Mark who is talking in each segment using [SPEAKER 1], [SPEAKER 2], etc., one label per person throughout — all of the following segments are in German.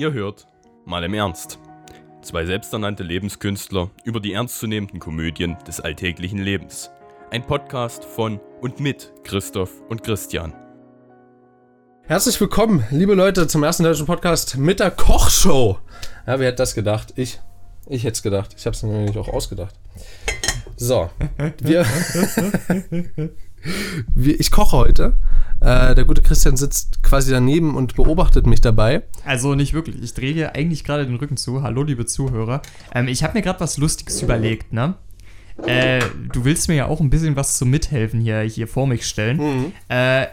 [SPEAKER 1] Ihr hört mal im Ernst. Zwei selbsternannte Lebenskünstler über die ernstzunehmenden Komödien des alltäglichen Lebens. Ein Podcast von und mit Christoph und Christian.
[SPEAKER 2] Herzlich willkommen, liebe Leute, zum ersten deutschen Podcast mit der Kochshow. Ja, wer hätte das gedacht? Ich. Ich hätte es gedacht. Ich habe es mir nämlich auch ausgedacht. So, wir, wir, ich koche heute. Äh, der gute Christian sitzt quasi daneben und beobachtet mich dabei.
[SPEAKER 3] Also nicht wirklich. Ich drehe hier eigentlich gerade den Rücken zu. Hallo, liebe Zuhörer. Ähm, ich habe mir gerade was Lustiges überlegt, ne? Äh, du willst mir ja auch ein bisschen was zum Mithelfen hier, hier vor mich stellen.
[SPEAKER 2] Mhm.
[SPEAKER 3] Äh,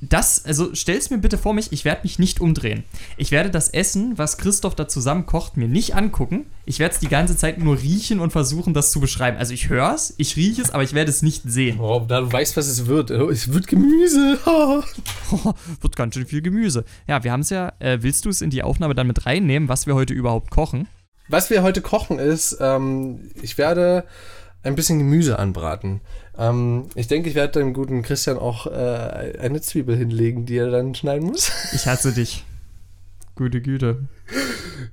[SPEAKER 3] das, also stell's mir bitte vor mich, ich werde mich nicht umdrehen. Ich werde das Essen, was Christoph da zusammen kocht, mir nicht angucken. Ich werde es die ganze Zeit nur riechen und versuchen, das zu beschreiben. Also ich höre es, ich rieche es, aber ich werde es nicht sehen.
[SPEAKER 2] Oh, da du weißt, was es wird. Oh, Es wird Gemüse.
[SPEAKER 3] Wird ganz schön viel Gemüse. Ja, wir haben es ja. Äh, willst du es in die Aufnahme dann mit reinnehmen, was wir heute überhaupt kochen?
[SPEAKER 2] Was wir heute kochen ist, ähm, ich werde ein bisschen Gemüse anbraten. Ähm, ich denke, ich werde dem guten Christian auch äh, eine Zwiebel hinlegen, die er dann schneiden muss.
[SPEAKER 3] Ich hasse dich. Gute Güte.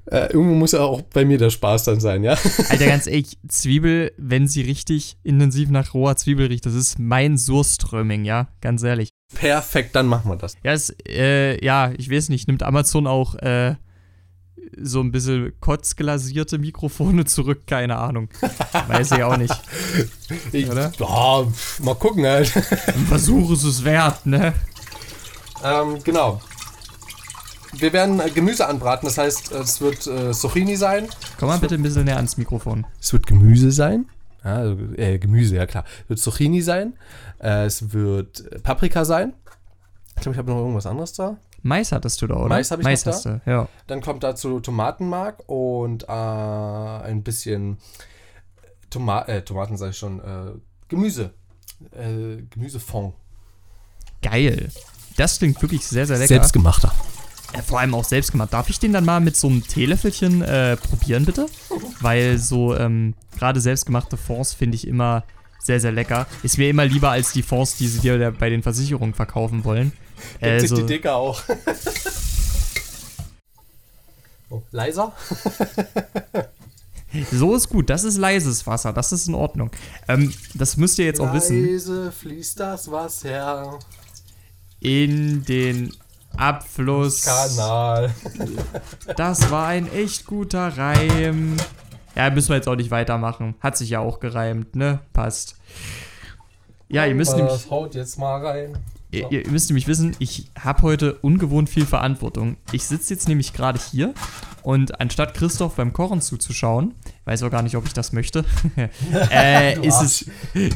[SPEAKER 2] Äh, irgendwo muss ja auch bei mir der Spaß dann sein, ja?
[SPEAKER 3] Alter, ganz ehrlich, Zwiebel, wenn sie richtig intensiv nach roher Zwiebel riecht, das ist mein Surströmming, ja? Ganz ehrlich.
[SPEAKER 2] Perfekt, dann machen wir das.
[SPEAKER 3] Ja, es, äh, ja, ich weiß nicht, nimmt Amazon auch, äh, so ein bisschen kotzglasierte Mikrofone zurück? Keine Ahnung. Weiß ich auch nicht.
[SPEAKER 2] Ich,
[SPEAKER 3] Oder?
[SPEAKER 2] Ja, mal gucken halt.
[SPEAKER 3] Ein Versuch ist es wert, ne?
[SPEAKER 2] ähm, genau. Wir werden Gemüse anbraten, das heißt, es wird äh, Zucchini sein.
[SPEAKER 3] Komm mal bitte ein bisschen näher ans Mikrofon.
[SPEAKER 2] Es wird Gemüse sein. Ja, also, äh, Gemüse, ja klar. Es wird Zucchini sein. Äh, es wird Paprika sein. Ich glaube, ich habe noch irgendwas anderes da.
[SPEAKER 3] Mais hattest du da, oder?
[SPEAKER 2] Mais hab ich
[SPEAKER 3] Mais
[SPEAKER 2] noch
[SPEAKER 3] hast du, ja.
[SPEAKER 2] Dann kommt dazu Tomatenmark und äh, ein bisschen Toma äh, Tomaten, sage ich schon, äh, Gemüse. Äh, Gemüsefond.
[SPEAKER 3] Geil. Das klingt wirklich sehr, sehr lecker.
[SPEAKER 2] Selbstgemachter.
[SPEAKER 3] Äh, vor allem auch selbst gemacht. Darf ich den dann mal mit so einem Teelöffelchen äh, probieren, bitte? Weil so ähm, gerade selbstgemachte Fonds finde ich immer sehr, sehr lecker. Ist mir immer lieber als die Fonds, die sie dir bei den Versicherungen verkaufen wollen.
[SPEAKER 2] Gibt sich
[SPEAKER 3] so,
[SPEAKER 2] die Dicker auch. oh, leiser?
[SPEAKER 3] so ist gut. Das ist leises Wasser. Das ist in Ordnung. Ähm, das müsst ihr jetzt auch wissen.
[SPEAKER 2] Leise fließt das Wasser.
[SPEAKER 3] In den Abfluss.
[SPEAKER 2] Kanal.
[SPEAKER 3] Das war ein echt guter Reim. Ja, müssen wir jetzt auch nicht weitermachen. Hat sich ja auch gereimt, ne? Passt. Ja, ihr müsst nämlich.
[SPEAKER 2] Das haut jetzt mal rein.
[SPEAKER 3] Ihr, ihr müsst nämlich wissen, ich habe heute ungewohnt viel Verantwortung. Ich sitze jetzt nämlich gerade hier und anstatt Christoph beim Kochen zuzuschauen, weiß auch gar nicht, ob ich das möchte, äh, ist, es,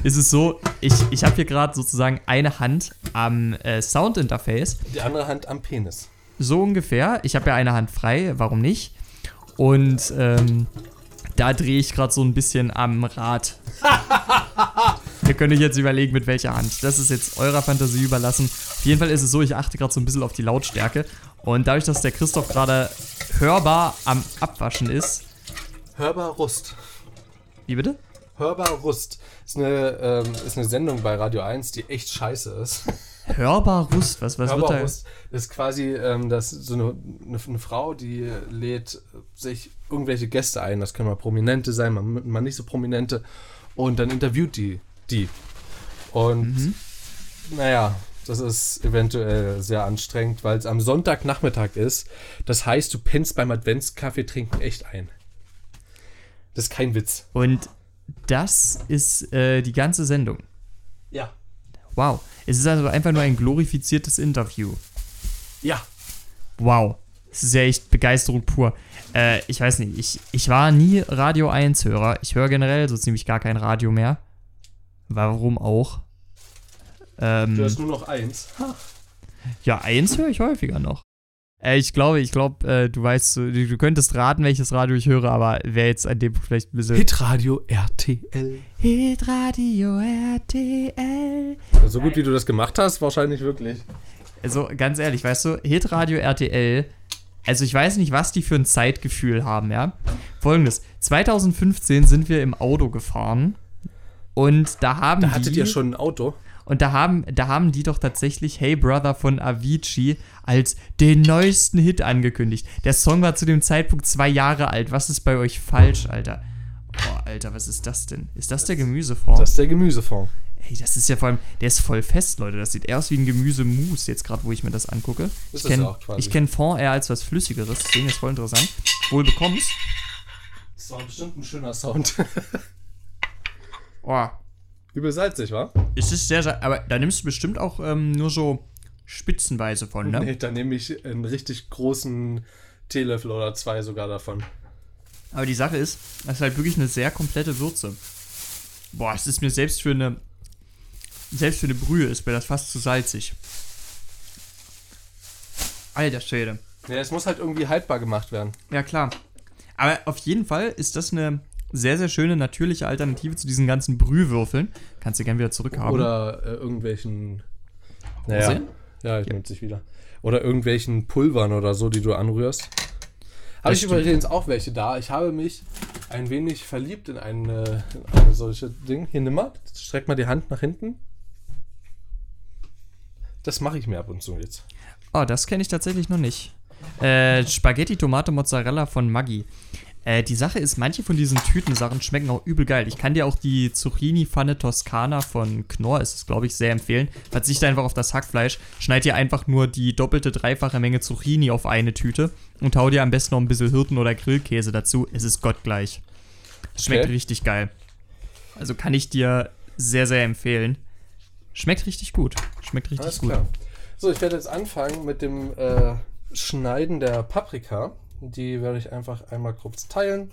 [SPEAKER 3] ist es so, ich, ich habe hier gerade sozusagen eine Hand am äh, Soundinterface,
[SPEAKER 2] Die andere Hand am Penis.
[SPEAKER 3] so ungefähr. Ich habe ja eine Hand frei, warum nicht? Und ähm, da drehe ich gerade so ein bisschen am Rad. Ihr könnt euch jetzt überlegen, mit welcher Hand. Das ist jetzt eurer Fantasie überlassen. Auf jeden Fall ist es so, ich achte gerade so ein bisschen auf die Lautstärke. Und dadurch, dass der Christoph gerade hörbar am Abwaschen ist.
[SPEAKER 2] Hörbar Rust.
[SPEAKER 3] Wie bitte?
[SPEAKER 2] Hörbar Rust. Ist eine, ähm, ist eine Sendung bei Radio 1, die echt scheiße ist.
[SPEAKER 3] Hörbar Rust. Was, was wird
[SPEAKER 2] Hörbar
[SPEAKER 3] da?
[SPEAKER 2] Rust ist quasi ähm, das, so eine, eine, eine Frau, die lädt sich irgendwelche Gäste ein. Das können mal Prominente sein, mal, mal nicht so Prominente. Und dann interviewt die die. Und
[SPEAKER 3] Mhm.
[SPEAKER 2] naja, das ist eventuell sehr anstrengend, weil es am Sonntagnachmittag ist. Das heißt, du pennst beim Adventskaffee trinken echt ein. Das ist kein Witz.
[SPEAKER 3] Und das ist äh, die ganze Sendung.
[SPEAKER 2] Ja.
[SPEAKER 3] Wow. Es ist also einfach nur ein glorifiziertes Interview.
[SPEAKER 2] Ja.
[SPEAKER 3] Wow. Das ist ja echt Begeisterung pur. Äh, ich weiß nicht, ich, ich war nie Radio 1-Hörer. Ich höre generell so ziemlich gar kein Radio mehr. Warum auch? Ähm,
[SPEAKER 2] Du hast nur noch eins.
[SPEAKER 3] ja, 1 höre ich häufiger noch. Äh, ich glaube, ich glaube, äh, du weißt, du, du könntest raten, welches Radio ich höre, aber wäre jetzt an dem Punkt vielleicht ein bisschen.
[SPEAKER 2] Hitradio RTL.
[SPEAKER 3] Hitradio RTL.
[SPEAKER 2] So gut wie du das gemacht hast, wahrscheinlich wirklich.
[SPEAKER 3] Also ganz ehrlich, weißt du, Hitradio RTL, also ich weiß nicht, was die für ein Zeitgefühl haben, ja. Folgendes, 2015 sind wir im Auto gefahren und da haben
[SPEAKER 2] Da
[SPEAKER 3] die,
[SPEAKER 2] hattet ihr schon ein Auto.
[SPEAKER 3] Und da haben, da haben die doch tatsächlich Hey Brother von Avicii als den neuesten Hit angekündigt. Der Song war zu dem Zeitpunkt zwei Jahre alt. Was ist bei euch falsch, Alter? Boah, Alter, was ist das denn? Ist das der Gemüsefond?
[SPEAKER 2] Das ist der Gemüsefond.
[SPEAKER 3] Ey, das ist ja vor allem, der ist voll fest, Leute. Das sieht eher aus wie ein Gemüsemus, jetzt gerade, wo ich mir das angucke.
[SPEAKER 2] Ist
[SPEAKER 3] ich
[SPEAKER 2] das
[SPEAKER 3] kenne
[SPEAKER 2] ja
[SPEAKER 3] kenn Fond eher als was Flüssigeres, deswegen ist voll interessant. Wohl bekommst.
[SPEAKER 2] Das war bestimmt ein schöner Sound.
[SPEAKER 3] Oh,
[SPEAKER 2] Übel salzig, wa?
[SPEAKER 3] es ist sehr, sehr, aber da nimmst du bestimmt auch ähm, nur so spitzenweise von, ne?
[SPEAKER 2] Nee, da nehme ich einen richtig großen Teelöffel oder zwei sogar davon.
[SPEAKER 3] Aber die Sache ist, das ist halt wirklich eine sehr komplette Würze. Boah, es ist mir selbst für eine, selbst für eine Brühe ist mir das fast zu salzig. Alter Schwede.
[SPEAKER 2] Ja, es muss halt irgendwie haltbar gemacht werden.
[SPEAKER 3] Ja, klar. Aber auf jeden Fall ist das eine sehr, sehr schöne natürliche Alternative zu diesen ganzen Brühwürfeln. Kannst du gerne wieder zurückhaben.
[SPEAKER 2] Oder äh, irgendwelchen.
[SPEAKER 3] Naja.
[SPEAKER 2] Ja, ich nehme sich wieder. Oder irgendwelchen Pulvern oder so, die du anrührst. Habe ich
[SPEAKER 3] stimmt.
[SPEAKER 2] übrigens auch welche da. Ich habe mich ein wenig verliebt in eine, in eine solche Ding. Hier nimm mal. Streck mal die Hand nach hinten. Das mache ich mir ab und zu jetzt.
[SPEAKER 3] Oh, das kenne ich tatsächlich noch nicht. Äh, Spaghetti, Tomate, Mozzarella von Maggi. Äh, die Sache ist, manche von diesen Tütensachen schmecken auch übel geil. Ich kann dir auch die Zucchini-Pfanne Toskana von Knorr, ist es, glaube ich, sehr empfehlen. Verzichte einfach auf das Hackfleisch, schneid dir einfach nur die doppelte, dreifache Menge Zucchini auf eine Tüte und hau dir am besten noch ein bisschen Hirten- oder Grillkäse dazu. Es ist gottgleich. Schmeckt
[SPEAKER 2] Okay.
[SPEAKER 3] richtig geil. Also kann ich dir sehr, sehr empfehlen. Schmeckt richtig gut. Schmeckt richtig
[SPEAKER 2] Alles
[SPEAKER 3] gut.
[SPEAKER 2] klar. So, ich werde jetzt anfangen mit dem äh, Schneiden der Paprika. Die werde ich einfach einmal kurz teilen.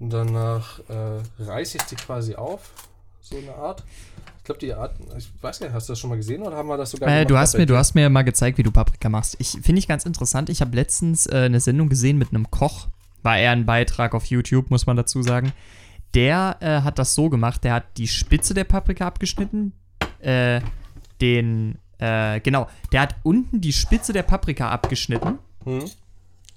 [SPEAKER 2] Und danach äh, reiße ich die quasi auf. So eine Art. Ich glaube, die Art, ich weiß nicht, hast du das schon mal gesehen oder haben wir das sogar
[SPEAKER 3] Äh, du, hast mir, du hast mir mal gezeigt, wie du Paprika machst. Ich finde ich ganz interessant. Ich habe letztens äh, eine Sendung gesehen mit einem Koch. War eher ein Beitrag auf YouTube, muss man dazu sagen. Der äh, hat das so gemacht, der hat die Spitze der Paprika abgeschnitten, äh, den, äh, genau, der hat unten die Spitze der Paprika abgeschnitten,
[SPEAKER 2] Hm?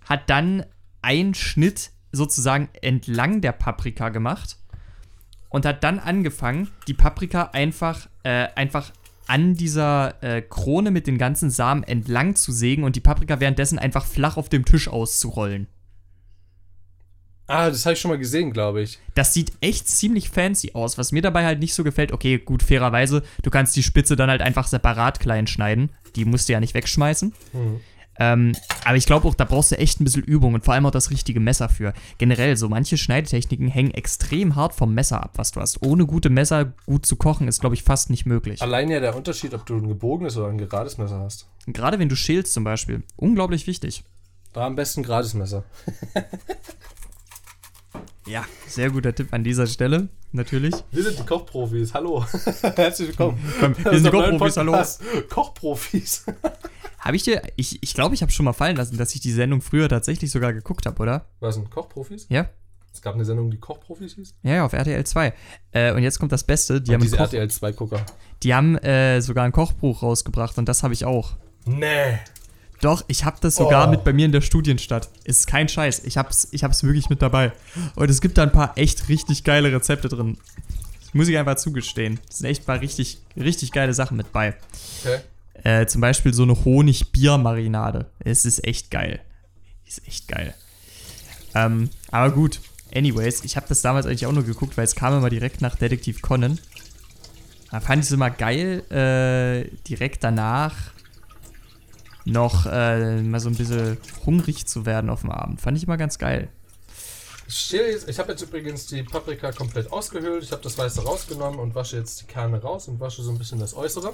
[SPEAKER 3] Hat dann einen Schnitt sozusagen entlang der Paprika gemacht und hat dann angefangen, die Paprika einfach, äh, einfach an dieser äh, Krone mit den ganzen Samen entlang zu sägen und die Paprika währenddessen einfach flach auf dem Tisch auszurollen.
[SPEAKER 2] Ah, das habe ich schon mal gesehen, glaube ich.
[SPEAKER 3] Das sieht echt ziemlich fancy aus. Was mir dabei halt nicht so gefällt, okay, gut, fairerweise, du kannst die Spitze dann halt einfach separat klein schneiden. Die musst du ja nicht wegschmeißen. Ähm, aber ich glaube auch, da brauchst du echt ein bisschen Übung und vor allem auch das richtige Messer für. Generell, so manche Schneidetechniken hängen extrem hart vom Messer ab, was du hast. Ohne gute Messer gut zu kochen, ist, glaube ich, fast nicht möglich.
[SPEAKER 2] Allein ja der Unterschied, ob du ein gebogenes oder ein gerades Messer hast.
[SPEAKER 3] Gerade wenn du schälst zum Beispiel. Unglaublich wichtig.
[SPEAKER 2] Da am besten ein gerades Messer.
[SPEAKER 3] Ja, sehr guter Tipp an dieser Stelle, natürlich.
[SPEAKER 2] Wir sind die Kochprofis. Hallo. Herzlich willkommen.
[SPEAKER 3] wir sind die Kochprofis, hallo.
[SPEAKER 2] Kochprofis.
[SPEAKER 3] Habe ich dir, ich ich, glaube, ich habe schon mal fallen lassen, dass ich die Sendung früher tatsächlich sogar geguckt habe, oder?
[SPEAKER 2] Was sind Kochprofis?
[SPEAKER 3] Ja?
[SPEAKER 2] Es gab eine Sendung, die Kochprofis hieß.
[SPEAKER 3] Ja, ja, auf RTL 2. Äh, und jetzt kommt das Beste, die
[SPEAKER 2] Und
[SPEAKER 3] haben,
[SPEAKER 2] diese
[SPEAKER 3] Koch,
[SPEAKER 2] RTL 2 Gucker.
[SPEAKER 3] die haben äh, sogar ein Kochbuch rausgebracht und das habe ich auch.
[SPEAKER 2] Nee.
[SPEAKER 3] Doch, ich habe das sogar
[SPEAKER 2] Oh.
[SPEAKER 3] mit bei mir in der Studienstadt. Ist kein Scheiß. Ich hab's, ich hab's wirklich mit dabei. Und es gibt da ein paar echt richtig geile Rezepte drin. Das muss ich einfach zugestehen. Es sind echt ein paar richtig, richtig geile Sachen mit bei.
[SPEAKER 2] Okay.
[SPEAKER 3] Äh, zum Beispiel so eine Honig-Bier-Marinade. Es ist echt geil. Ist echt geil. Ähm, aber gut. Anyways, ich habe das damals eigentlich auch nur geguckt, weil es kam immer direkt nach Detektiv Conan. Da fand ich es immer geil, äh, direkt danach noch äh, mal so ein bisschen hungrig zu werden auf dem Abend. Fand ich immer ganz geil.
[SPEAKER 2] Ich, habe jetzt übrigens die Paprika komplett ausgehöhlt. Ich habe das Weiße rausgenommen und wasche jetzt die Kerne raus und wasche so ein bisschen das Äußere.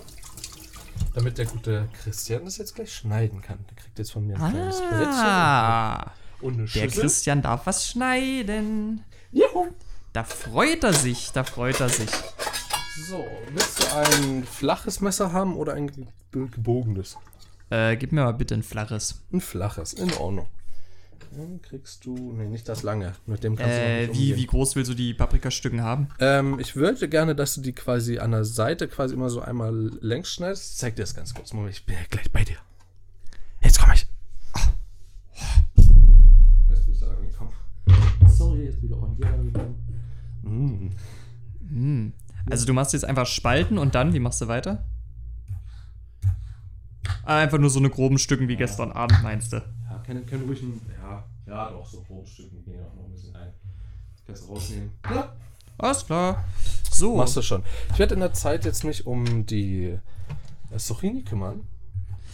[SPEAKER 2] Damit der gute Christian das jetzt gleich schneiden kann. Der kriegt jetzt von mir ein kleines
[SPEAKER 3] Ah,
[SPEAKER 2] Brettchen und eine
[SPEAKER 3] der
[SPEAKER 2] Schüssel.
[SPEAKER 3] Christian darf was schneiden.
[SPEAKER 2] Juhu.
[SPEAKER 3] Da freut er sich, da freut er sich.
[SPEAKER 2] So, willst du ein flaches Messer haben oder ein ge- gebogenes?
[SPEAKER 3] Äh, gib mir mal bitte ein flaches.
[SPEAKER 2] Ein flaches, in Ordnung. Dann kriegst du, nee, nicht das lange. Mit dem kannst du
[SPEAKER 3] Äh,
[SPEAKER 2] nicht
[SPEAKER 3] wie, wie groß willst du die Paprikastücken haben?
[SPEAKER 2] Ähm, ich würde gerne, dass du die quasi an der Seite quasi immer so einmal längs schneidest. Ich zeig dir das ganz kurz. Moment, ich bin ja gleich bei dir. Jetzt komm ich. Jetzt bin ich da angekommen. Sorry, jetzt bin ich auch an dir angekommen. Mm.
[SPEAKER 3] Hm. Also du machst jetzt einfach Spalten und dann, wie machst du weiter? Einfach nur so eine groben Stücken wie gestern Abend, meinst du?
[SPEAKER 2] Ja, können, können ruhig ein, ja, ja, doch, so grobe Stücken gehen auch noch ein bisschen ein. Kannst du rausnehmen. Ja,
[SPEAKER 3] Alles klar. So.
[SPEAKER 2] machst du schon. Ich werde in der Zeit jetzt mich um die äh, Zucchini kümmern.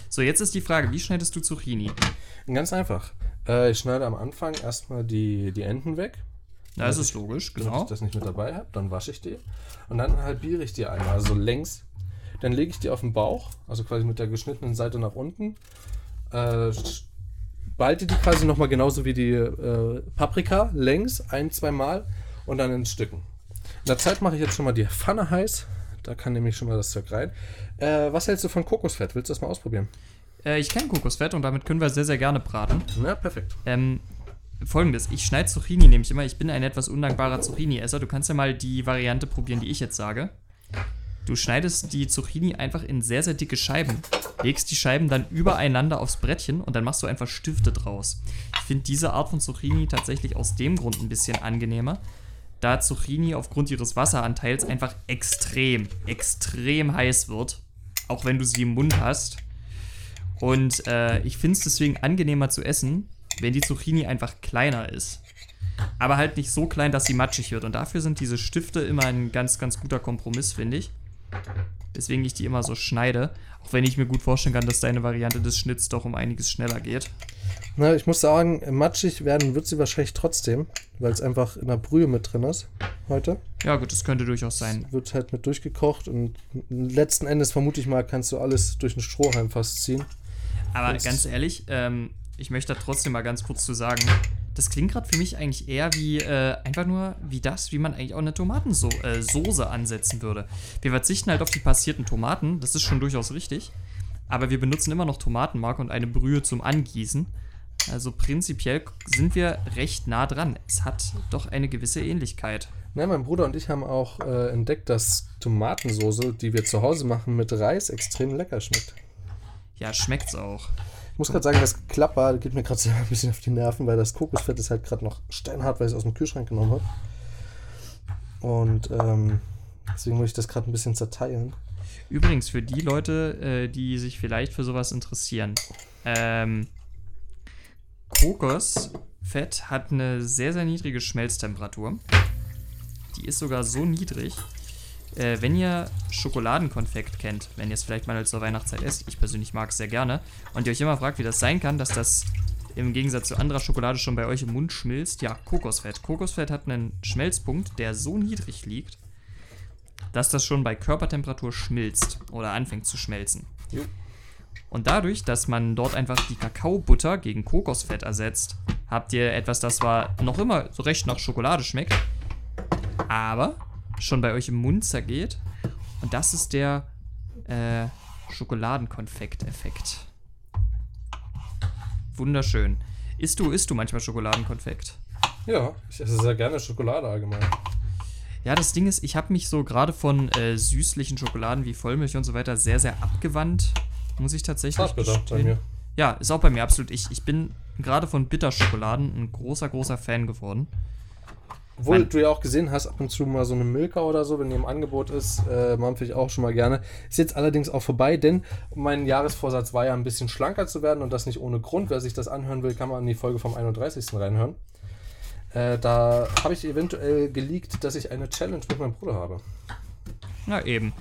[SPEAKER 3] So, jetzt ist die Frage, wie schneidest du Zucchini?
[SPEAKER 2] Ganz einfach. Äh, ich schneide am Anfang erstmal die, die Enden weg.
[SPEAKER 3] Ja, das ist logisch,
[SPEAKER 2] Damit
[SPEAKER 3] genau.
[SPEAKER 2] ich das nicht mit dabei habe, dann wasche ich die. Und dann halbiere ich die einmal, also längs. Dann lege ich die auf den Bauch, also quasi mit der geschnittenen Seite nach unten. Äh, balte die quasi nochmal genauso wie die äh, Paprika, längs, ein, zwei Mal und dann in Stücken. In der Zeit mache ich jetzt schon mal die Pfanne heiß. Da kann nämlich schon mal das Zeug rein. Äh, was hältst du von Kokosfett? Willst du das mal ausprobieren?
[SPEAKER 3] Äh, ich kenne Kokosfett und damit können wir sehr, sehr gerne braten.
[SPEAKER 2] Na, perfekt.
[SPEAKER 3] Ähm, folgendes, ich schneide Zucchini nämlich immer. Ich bin ein etwas undankbarer Zucchini-Esser. Du kannst ja mal die Variante probieren, die ich jetzt sage. Du schneidest die Zucchini einfach in sehr, sehr dicke Scheiben, legst die Scheiben dann übereinander aufs Brettchen und dann machst du einfach Stifte draus. Ich finde diese Art von Zucchini tatsächlich aus dem Grund ein bisschen angenehmer, da Zucchini aufgrund ihres Wasseranteils einfach extrem, extrem heiß wird, auch wenn du sie im Mund hast. Und äh, ich finde es deswegen angenehmer zu essen, wenn die Zucchini einfach kleiner ist. Aber halt nicht so klein, dass sie matschig wird. Und dafür sind diese Stifte immer ein ganz, ganz guter Kompromiss, finde ich. Deswegen ich die immer so schneide. Auch wenn ich mir gut vorstellen kann, dass deine Variante des Schnitts doch um einiges schneller geht.
[SPEAKER 2] Na, ich muss sagen, matschig werden wird sie wahrscheinlich trotzdem, weil es einfach in der Brühe mit drin ist heute.
[SPEAKER 3] Ja, gut, das könnte durchaus sein.
[SPEAKER 2] Wird halt mit durchgekocht und letzten Endes vermute ich mal, kannst du alles durch einen Strohhalm fast ziehen.
[SPEAKER 3] Aber
[SPEAKER 2] Das-
[SPEAKER 3] ganz ehrlich, ähm, ich möchte da trotzdem mal ganz kurz zu sagen, das klingt gerade für mich eigentlich eher wie äh, einfach nur wie das, wie man eigentlich auch eine Tomatensoße äh, ansetzen würde. Wir verzichten halt auf die passierten Tomaten, das ist schon durchaus richtig. Aber wir benutzen immer noch Tomatenmark und eine Brühe zum Angießen. Also prinzipiell sind wir recht nah dran. Es hat doch eine gewisse Ähnlichkeit.
[SPEAKER 2] Na, mein Bruder und ich haben auch äh, entdeckt, dass Tomatensoße, die wir zu Hause machen mit Reis, extrem lecker schmeckt.
[SPEAKER 3] Ja, schmeckt's auch.
[SPEAKER 2] Ich muss gerade sagen, das Klapper geht mir gerade so ein bisschen auf die Nerven, weil das Kokosfett ist halt gerade noch steinhart, weil ich es aus dem Kühlschrank genommen habe. Und ähm, deswegen muss ich das gerade ein bisschen zerteilen.
[SPEAKER 3] Übrigens, für die Leute, äh, die sich vielleicht für sowas interessieren, ähm, Kokosfett hat eine sehr, sehr niedrige Schmelztemperatur. Die ist sogar so niedrig, äh, wenn ihr Schokoladenkonfekt kennt, wenn ihr es vielleicht mal zur Weihnachtszeit esst, ich persönlich mag es sehr gerne, und ihr euch immer fragt, wie das sein kann, dass das im Gegensatz zu anderer Schokolade schon bei euch im Mund schmilzt, ja, Kokosfett. Kokosfett hat einen Schmelzpunkt, der so niedrig liegt, dass das schon bei Körpertemperatur schmilzt oder anfängt zu schmelzen.
[SPEAKER 2] Jo.
[SPEAKER 3] Und dadurch, dass man dort einfach die Kakaobutter gegen Kokosfett ersetzt, habt ihr etwas, das zwar noch immer so recht nach Schokolade schmeckt, aber schon bei euch im Mund zergeht. Und das ist der äh, Schokoladenkonfekt-Effekt. Wunderschön. Isst du, isst du manchmal Schokoladenkonfekt?
[SPEAKER 2] Ja, ich esse sehr gerne Schokolade allgemein.
[SPEAKER 3] Ja, das Ding ist, ich habe mich so gerade von äh, süßlichen Schokoladen wie Vollmilch und so weiter sehr, sehr abgewandt. Muss ich tatsächlich.
[SPEAKER 2] Zartbitter bei mir.
[SPEAKER 3] Ja, ist auch bei mir absolut. Ich, ich bin gerade von Bitterschokoladen ein großer, großer Fan geworden.
[SPEAKER 2] Obwohl du ja auch gesehen hast, ab und zu mal so eine Milka oder so, wenn die im Angebot ist, äh, mampfe ich auch schon mal gerne. Ist jetzt allerdings auch vorbei, denn mein Jahresvorsatz war ja ein bisschen schlanker zu werden und das nicht ohne Grund. Wer sich das anhören will, kann man in die Folge vom 31. reinhören. Äh, da habe ich eventuell geleakt, dass ich eine Challenge mit meinem Bruder habe.
[SPEAKER 3] Na eben.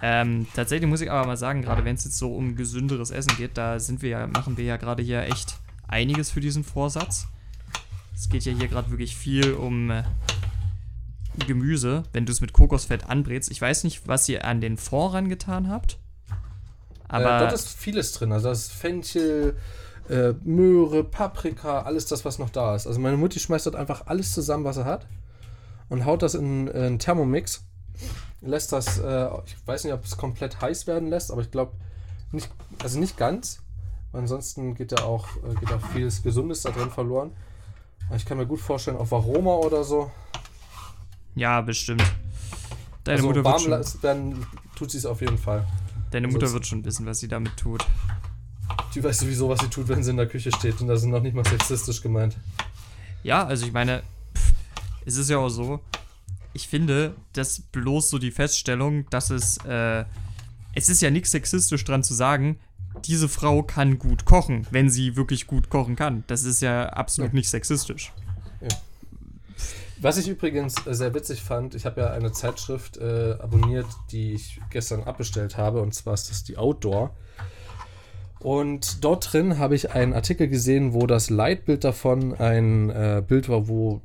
[SPEAKER 3] Ähm, tatsächlich muss ich aber mal sagen, gerade wenn es jetzt so um gesünderes Essen geht, da sind wir ja, machen wir ja gerade hier echt einiges für diesen Vorsatz. Es geht ja hier gerade wirklich viel um äh, Gemüse, wenn du es mit Kokosfett anbrätst. Ich weiß nicht, was ihr an den Fond rangetan habt. Aber
[SPEAKER 2] äh, dort ist vieles drin. Also das ist Fenchel, äh, Möhre, Paprika, alles das, was noch da ist. Also meine Mutti schmeißt dort einfach alles zusammen, was er hat und haut das in, äh, einen Thermomix. Lässt das, äh, ich weiß nicht, ob es komplett heiß werden lässt, aber ich glaube nicht, also nicht ganz. Ansonsten geht da auch, äh, geht auch vieles Gesundes da drin verloren. Ich kann mir gut vorstellen, auf Aroma oder so.
[SPEAKER 3] ja, bestimmt. Deine
[SPEAKER 2] also
[SPEAKER 3] Mutter, wird schon,
[SPEAKER 2] werden tut sie es auf jeden Fall.
[SPEAKER 3] deine Mutter
[SPEAKER 2] sonst-
[SPEAKER 3] wird schon wissen, was sie damit tut.
[SPEAKER 2] Die weiß sowieso, was sie tut, wenn sie in der Küche steht. Und das ist noch nicht mal sexistisch gemeint.
[SPEAKER 3] Ja, also ich meine, pff, es ist ja auch so, ich finde, das bloß so die Feststellung, dass es, äh, es ist ja nichts sexistisch dran zu sagen, diese Frau kann gut kochen, wenn sie wirklich gut kochen kann. Das ist ja absolut
[SPEAKER 2] Ja.
[SPEAKER 3] nicht sexistisch.
[SPEAKER 2] Was ich übrigens äh, sehr witzig fand, ich habe ja eine Zeitschrift äh, abonniert, die ich gestern abbestellt habe, und zwar ist das die Outdoor. Und dort drin habe ich einen Artikel gesehen, wo das Leitbild davon ein äh, Bild war, wo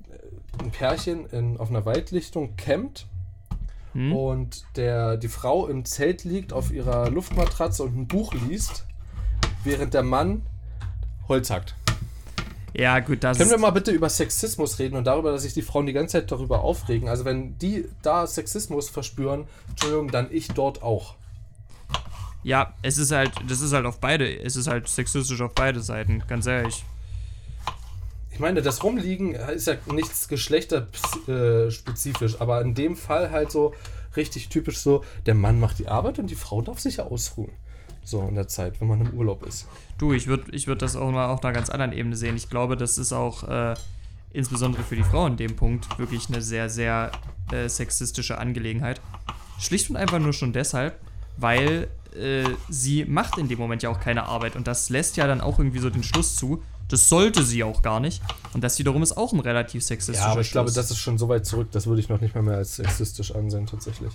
[SPEAKER 2] ein Pärchen in, auf einer Waldlichtung campt
[SPEAKER 3] Hm?
[SPEAKER 2] und der, die Frau im Zelt liegt auf ihrer Luftmatratze und ein Buch liest, während der Mann Holz hackt.
[SPEAKER 3] Ja, gut, das
[SPEAKER 2] Können wir mal bitte über Sexismus reden und darüber, dass sich die Frauen die ganze Zeit darüber aufregen? Also wenn die da Sexismus verspüren, Entschuldigung, dann ich dort auch.
[SPEAKER 3] ja, es ist halt, das ist halt auf beide, es ist halt sexistisch auf beide Seiten, ganz ehrlich.
[SPEAKER 2] Ich meine, das Rumliegen ist ja nichts geschlechterspezifisch, aber in dem Fall halt so richtig typisch so, der Mann macht die Arbeit und die Frau darf sich ja ausruhen. So in der Zeit, wenn man im Urlaub ist.
[SPEAKER 3] Du, ich würde ich würd das auch mal auf einer ganz anderen Ebene sehen. Ich glaube, das ist auch äh, insbesondere für die Frau in dem Punkt wirklich eine sehr, sehr äh, sexistische Angelegenheit. Schlicht und einfach nur schon deshalb, weil äh, sie macht in dem Moment ja auch keine Arbeit und das lässt ja dann auch irgendwie so den Schluss zu. Das sollte sie auch gar nicht. Und das wiederum ist auch ein relativ sexistischer
[SPEAKER 2] Ja, aber ich glaube,
[SPEAKER 3] Schluss.
[SPEAKER 2] das ist schon so weit zurück, das würde ich noch nicht mal mehr als sexistisch ansehen, tatsächlich.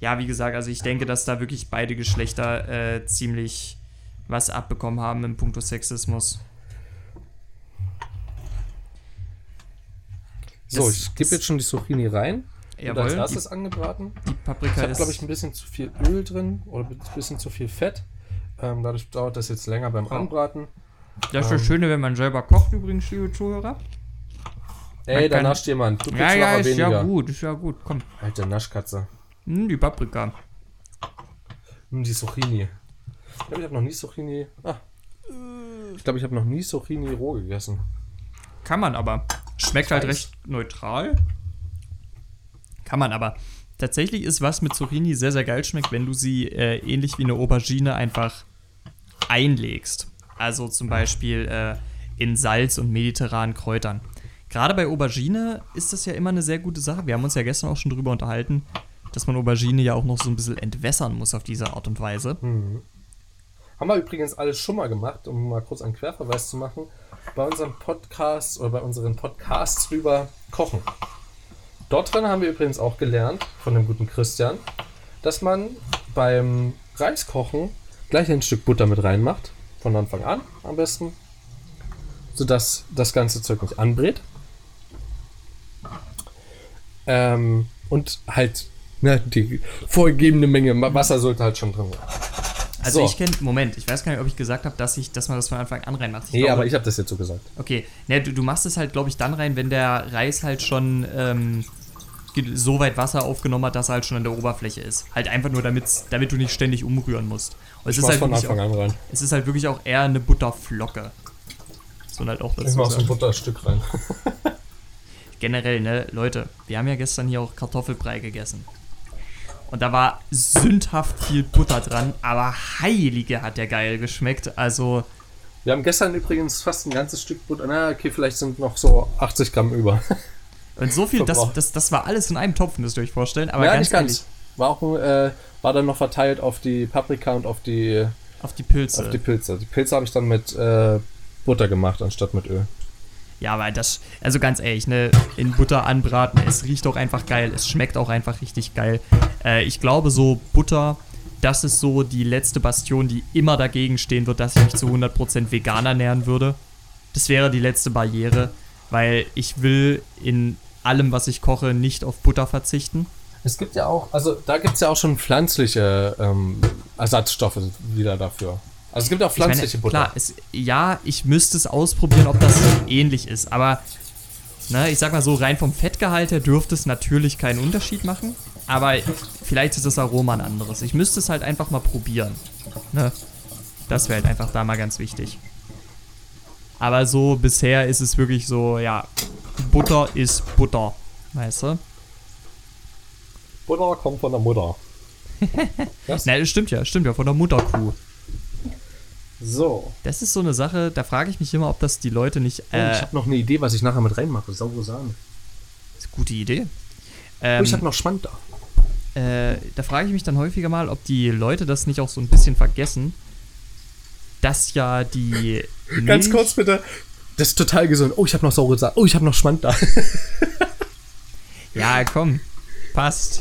[SPEAKER 3] Ja, wie gesagt, also ich denke, dass da wirklich beide Geschlechter äh, ziemlich was abbekommen haben im Punkto Sexismus.
[SPEAKER 2] So,
[SPEAKER 3] Das
[SPEAKER 2] ich gebe jetzt schon die Zucchini rein. Und als
[SPEAKER 3] Jawohl,
[SPEAKER 2] erstes angebraten.
[SPEAKER 3] die, die Paprika
[SPEAKER 2] Ich habe,
[SPEAKER 3] ist.
[SPEAKER 2] glaube ich, ein bisschen zu viel Öl drin oder ein bisschen zu viel Fett. Ähm, dadurch dauert das jetzt länger beim
[SPEAKER 3] Oh.
[SPEAKER 2] Anbraten.
[SPEAKER 3] Das ist das
[SPEAKER 2] ähm,
[SPEAKER 3] Schöne, wenn man selber kocht, übrigens, liebe Zuhörer.
[SPEAKER 2] Ey, da nascht jemand. Du
[SPEAKER 3] Ja, ja, ist
[SPEAKER 2] weniger.
[SPEAKER 3] ja gut, ist ja gut. Komm,
[SPEAKER 2] Alter, Naschkatze.
[SPEAKER 3] hm, die Paprika.
[SPEAKER 2] Hm, die Zucchini. Ich glaube, ich habe noch nie Zucchini. Ah. Ich glaube, ich habe noch nie Zucchini roh gegessen.
[SPEAKER 3] Kann man aber. Schmeckt halt recht neutral. Kann man aber. Tatsächlich ist was mit Zucchini sehr, sehr geil schmeckt, wenn du sie äh, ähnlich wie eine Aubergine einfach einlegst. Also zum Beispiel äh, in Salz und mediterranen Kräutern. Gerade bei Aubergine ist das ja immer eine sehr gute Sache. Wir haben uns ja gestern auch schon drüber unterhalten, dass man Aubergine ja auch noch so ein bisschen entwässern muss auf diese Art und Weise.
[SPEAKER 2] Haben wir übrigens alles schon mal gemacht, um mal kurz einen Querverweis zu machen. Bei unserem Podcast oder bei unseren Podcasts über Kochen. Dort drin haben wir übrigens auch gelernt von dem guten Christian, dass man beim Reiskochen gleich ein Stück Butter mit reinmacht. Von Anfang an am besten. Sodass das ganze Zeug nicht anbrät. Ähm, und halt, ne, die vorgegebene Menge Wasser sollte halt schon drin sein.
[SPEAKER 3] Also
[SPEAKER 2] So.
[SPEAKER 3] ich kenne, Moment, ich weiß gar nicht, ob ich gesagt habe, dass, ich, dass man das von Anfang an reinmacht. Ich
[SPEAKER 2] Nee,
[SPEAKER 3] glaube-
[SPEAKER 2] aber ich habe das jetzt so gesagt.
[SPEAKER 3] Okay, ne, du, du machst es halt, glaube ich, dann rein, wenn der Reis halt schon ähm, so weit Wasser aufgenommen hat, dass er halt schon an der Oberfläche ist. Halt einfach nur, damit's, damit du nicht ständig umrühren musst. Und es
[SPEAKER 2] Ich
[SPEAKER 3] ist, halt
[SPEAKER 2] von
[SPEAKER 3] wirklich
[SPEAKER 2] Anfang
[SPEAKER 3] auch,
[SPEAKER 2] an rein.
[SPEAKER 3] es ist halt wirklich auch eher eine Butterflocke. So halt auch
[SPEAKER 2] Ich
[SPEAKER 3] dazu
[SPEAKER 2] mach so ein. Butterstück rein.
[SPEAKER 3] Generell, ne, Leute, wir haben ja gestern hier auch Kartoffelbrei gegessen. Und da war sündhaft viel Butter dran, aber heilige hat der geil geschmeckt. Also,
[SPEAKER 2] Wir haben gestern übrigens fast ein ganzes Stück Butter. Na, okay, vielleicht sind noch so 80 Gramm über.
[SPEAKER 3] und so viel, das, das, das war alles in einem Topf, müsst ihr euch vorstellen. Aber
[SPEAKER 2] ja,
[SPEAKER 3] ganz
[SPEAKER 2] nicht ganz. War, auch, äh, war dann noch verteilt auf die Paprika und auf die,
[SPEAKER 3] auf die Pilze.
[SPEAKER 2] auf die Pilze. Die Pilze habe ich dann mit äh, Butter gemacht, anstatt mit Öl.
[SPEAKER 3] Ja, weil das, also ganz ehrlich, ne, in Butter anbraten, es riecht auch einfach geil, es schmeckt auch einfach richtig geil. Äh, ich glaube, so Butter, das ist so die letzte Bastion, die immer dagegen stehen wird, dass ich mich zu 100% vegan ernähren würde. Das wäre die letzte Barriere, weil ich will in allem, was ich koche, nicht auf Butter verzichten.
[SPEAKER 2] Es gibt ja auch, also da gibt es ja auch schon pflanzliche ähm, Ersatzstoffe wieder dafür. Also es gibt auch
[SPEAKER 3] Ich meine,
[SPEAKER 2] pflanzliche Butter.
[SPEAKER 3] Klar, es, ja, ich müsste es ausprobieren, ob das ähnlich ist, aber ne, ich sag mal so, rein vom Fettgehalt her dürfte es natürlich keinen Unterschied machen, aber vielleicht ist das Aroma ein anderes. Ich müsste es halt einfach mal probieren. Ne? Das wäre halt einfach da mal ganz wichtig. Aber so bisher ist es wirklich so, ja, Butter ist Butter, weißt du?
[SPEAKER 2] Butter kommt von der Mutter.
[SPEAKER 3] Nein, das stimmt ja, stimmt ja, von der Mutterkuh.
[SPEAKER 2] So.
[SPEAKER 3] Das ist so eine Sache, da frage ich mich immer, ob das die Leute nicht
[SPEAKER 2] Oh,
[SPEAKER 3] äh,
[SPEAKER 2] ich habe noch eine Idee, was ich nachher mit reinmache. Saure Sahne.
[SPEAKER 3] Ist gute Idee. Ähm,
[SPEAKER 2] oh, ich habe noch Schmand da.
[SPEAKER 3] äh, da frage ich mich dann häufiger mal, ob die Leute das nicht auch so ein bisschen vergessen, dass ja die.
[SPEAKER 2] Ganz
[SPEAKER 3] Milch-
[SPEAKER 2] kurz bitte. Das ist total gesund. Oh, ich habe noch saure Sahne. Oh, ich habe noch Schmand da.
[SPEAKER 3] Ja, komm. Passt.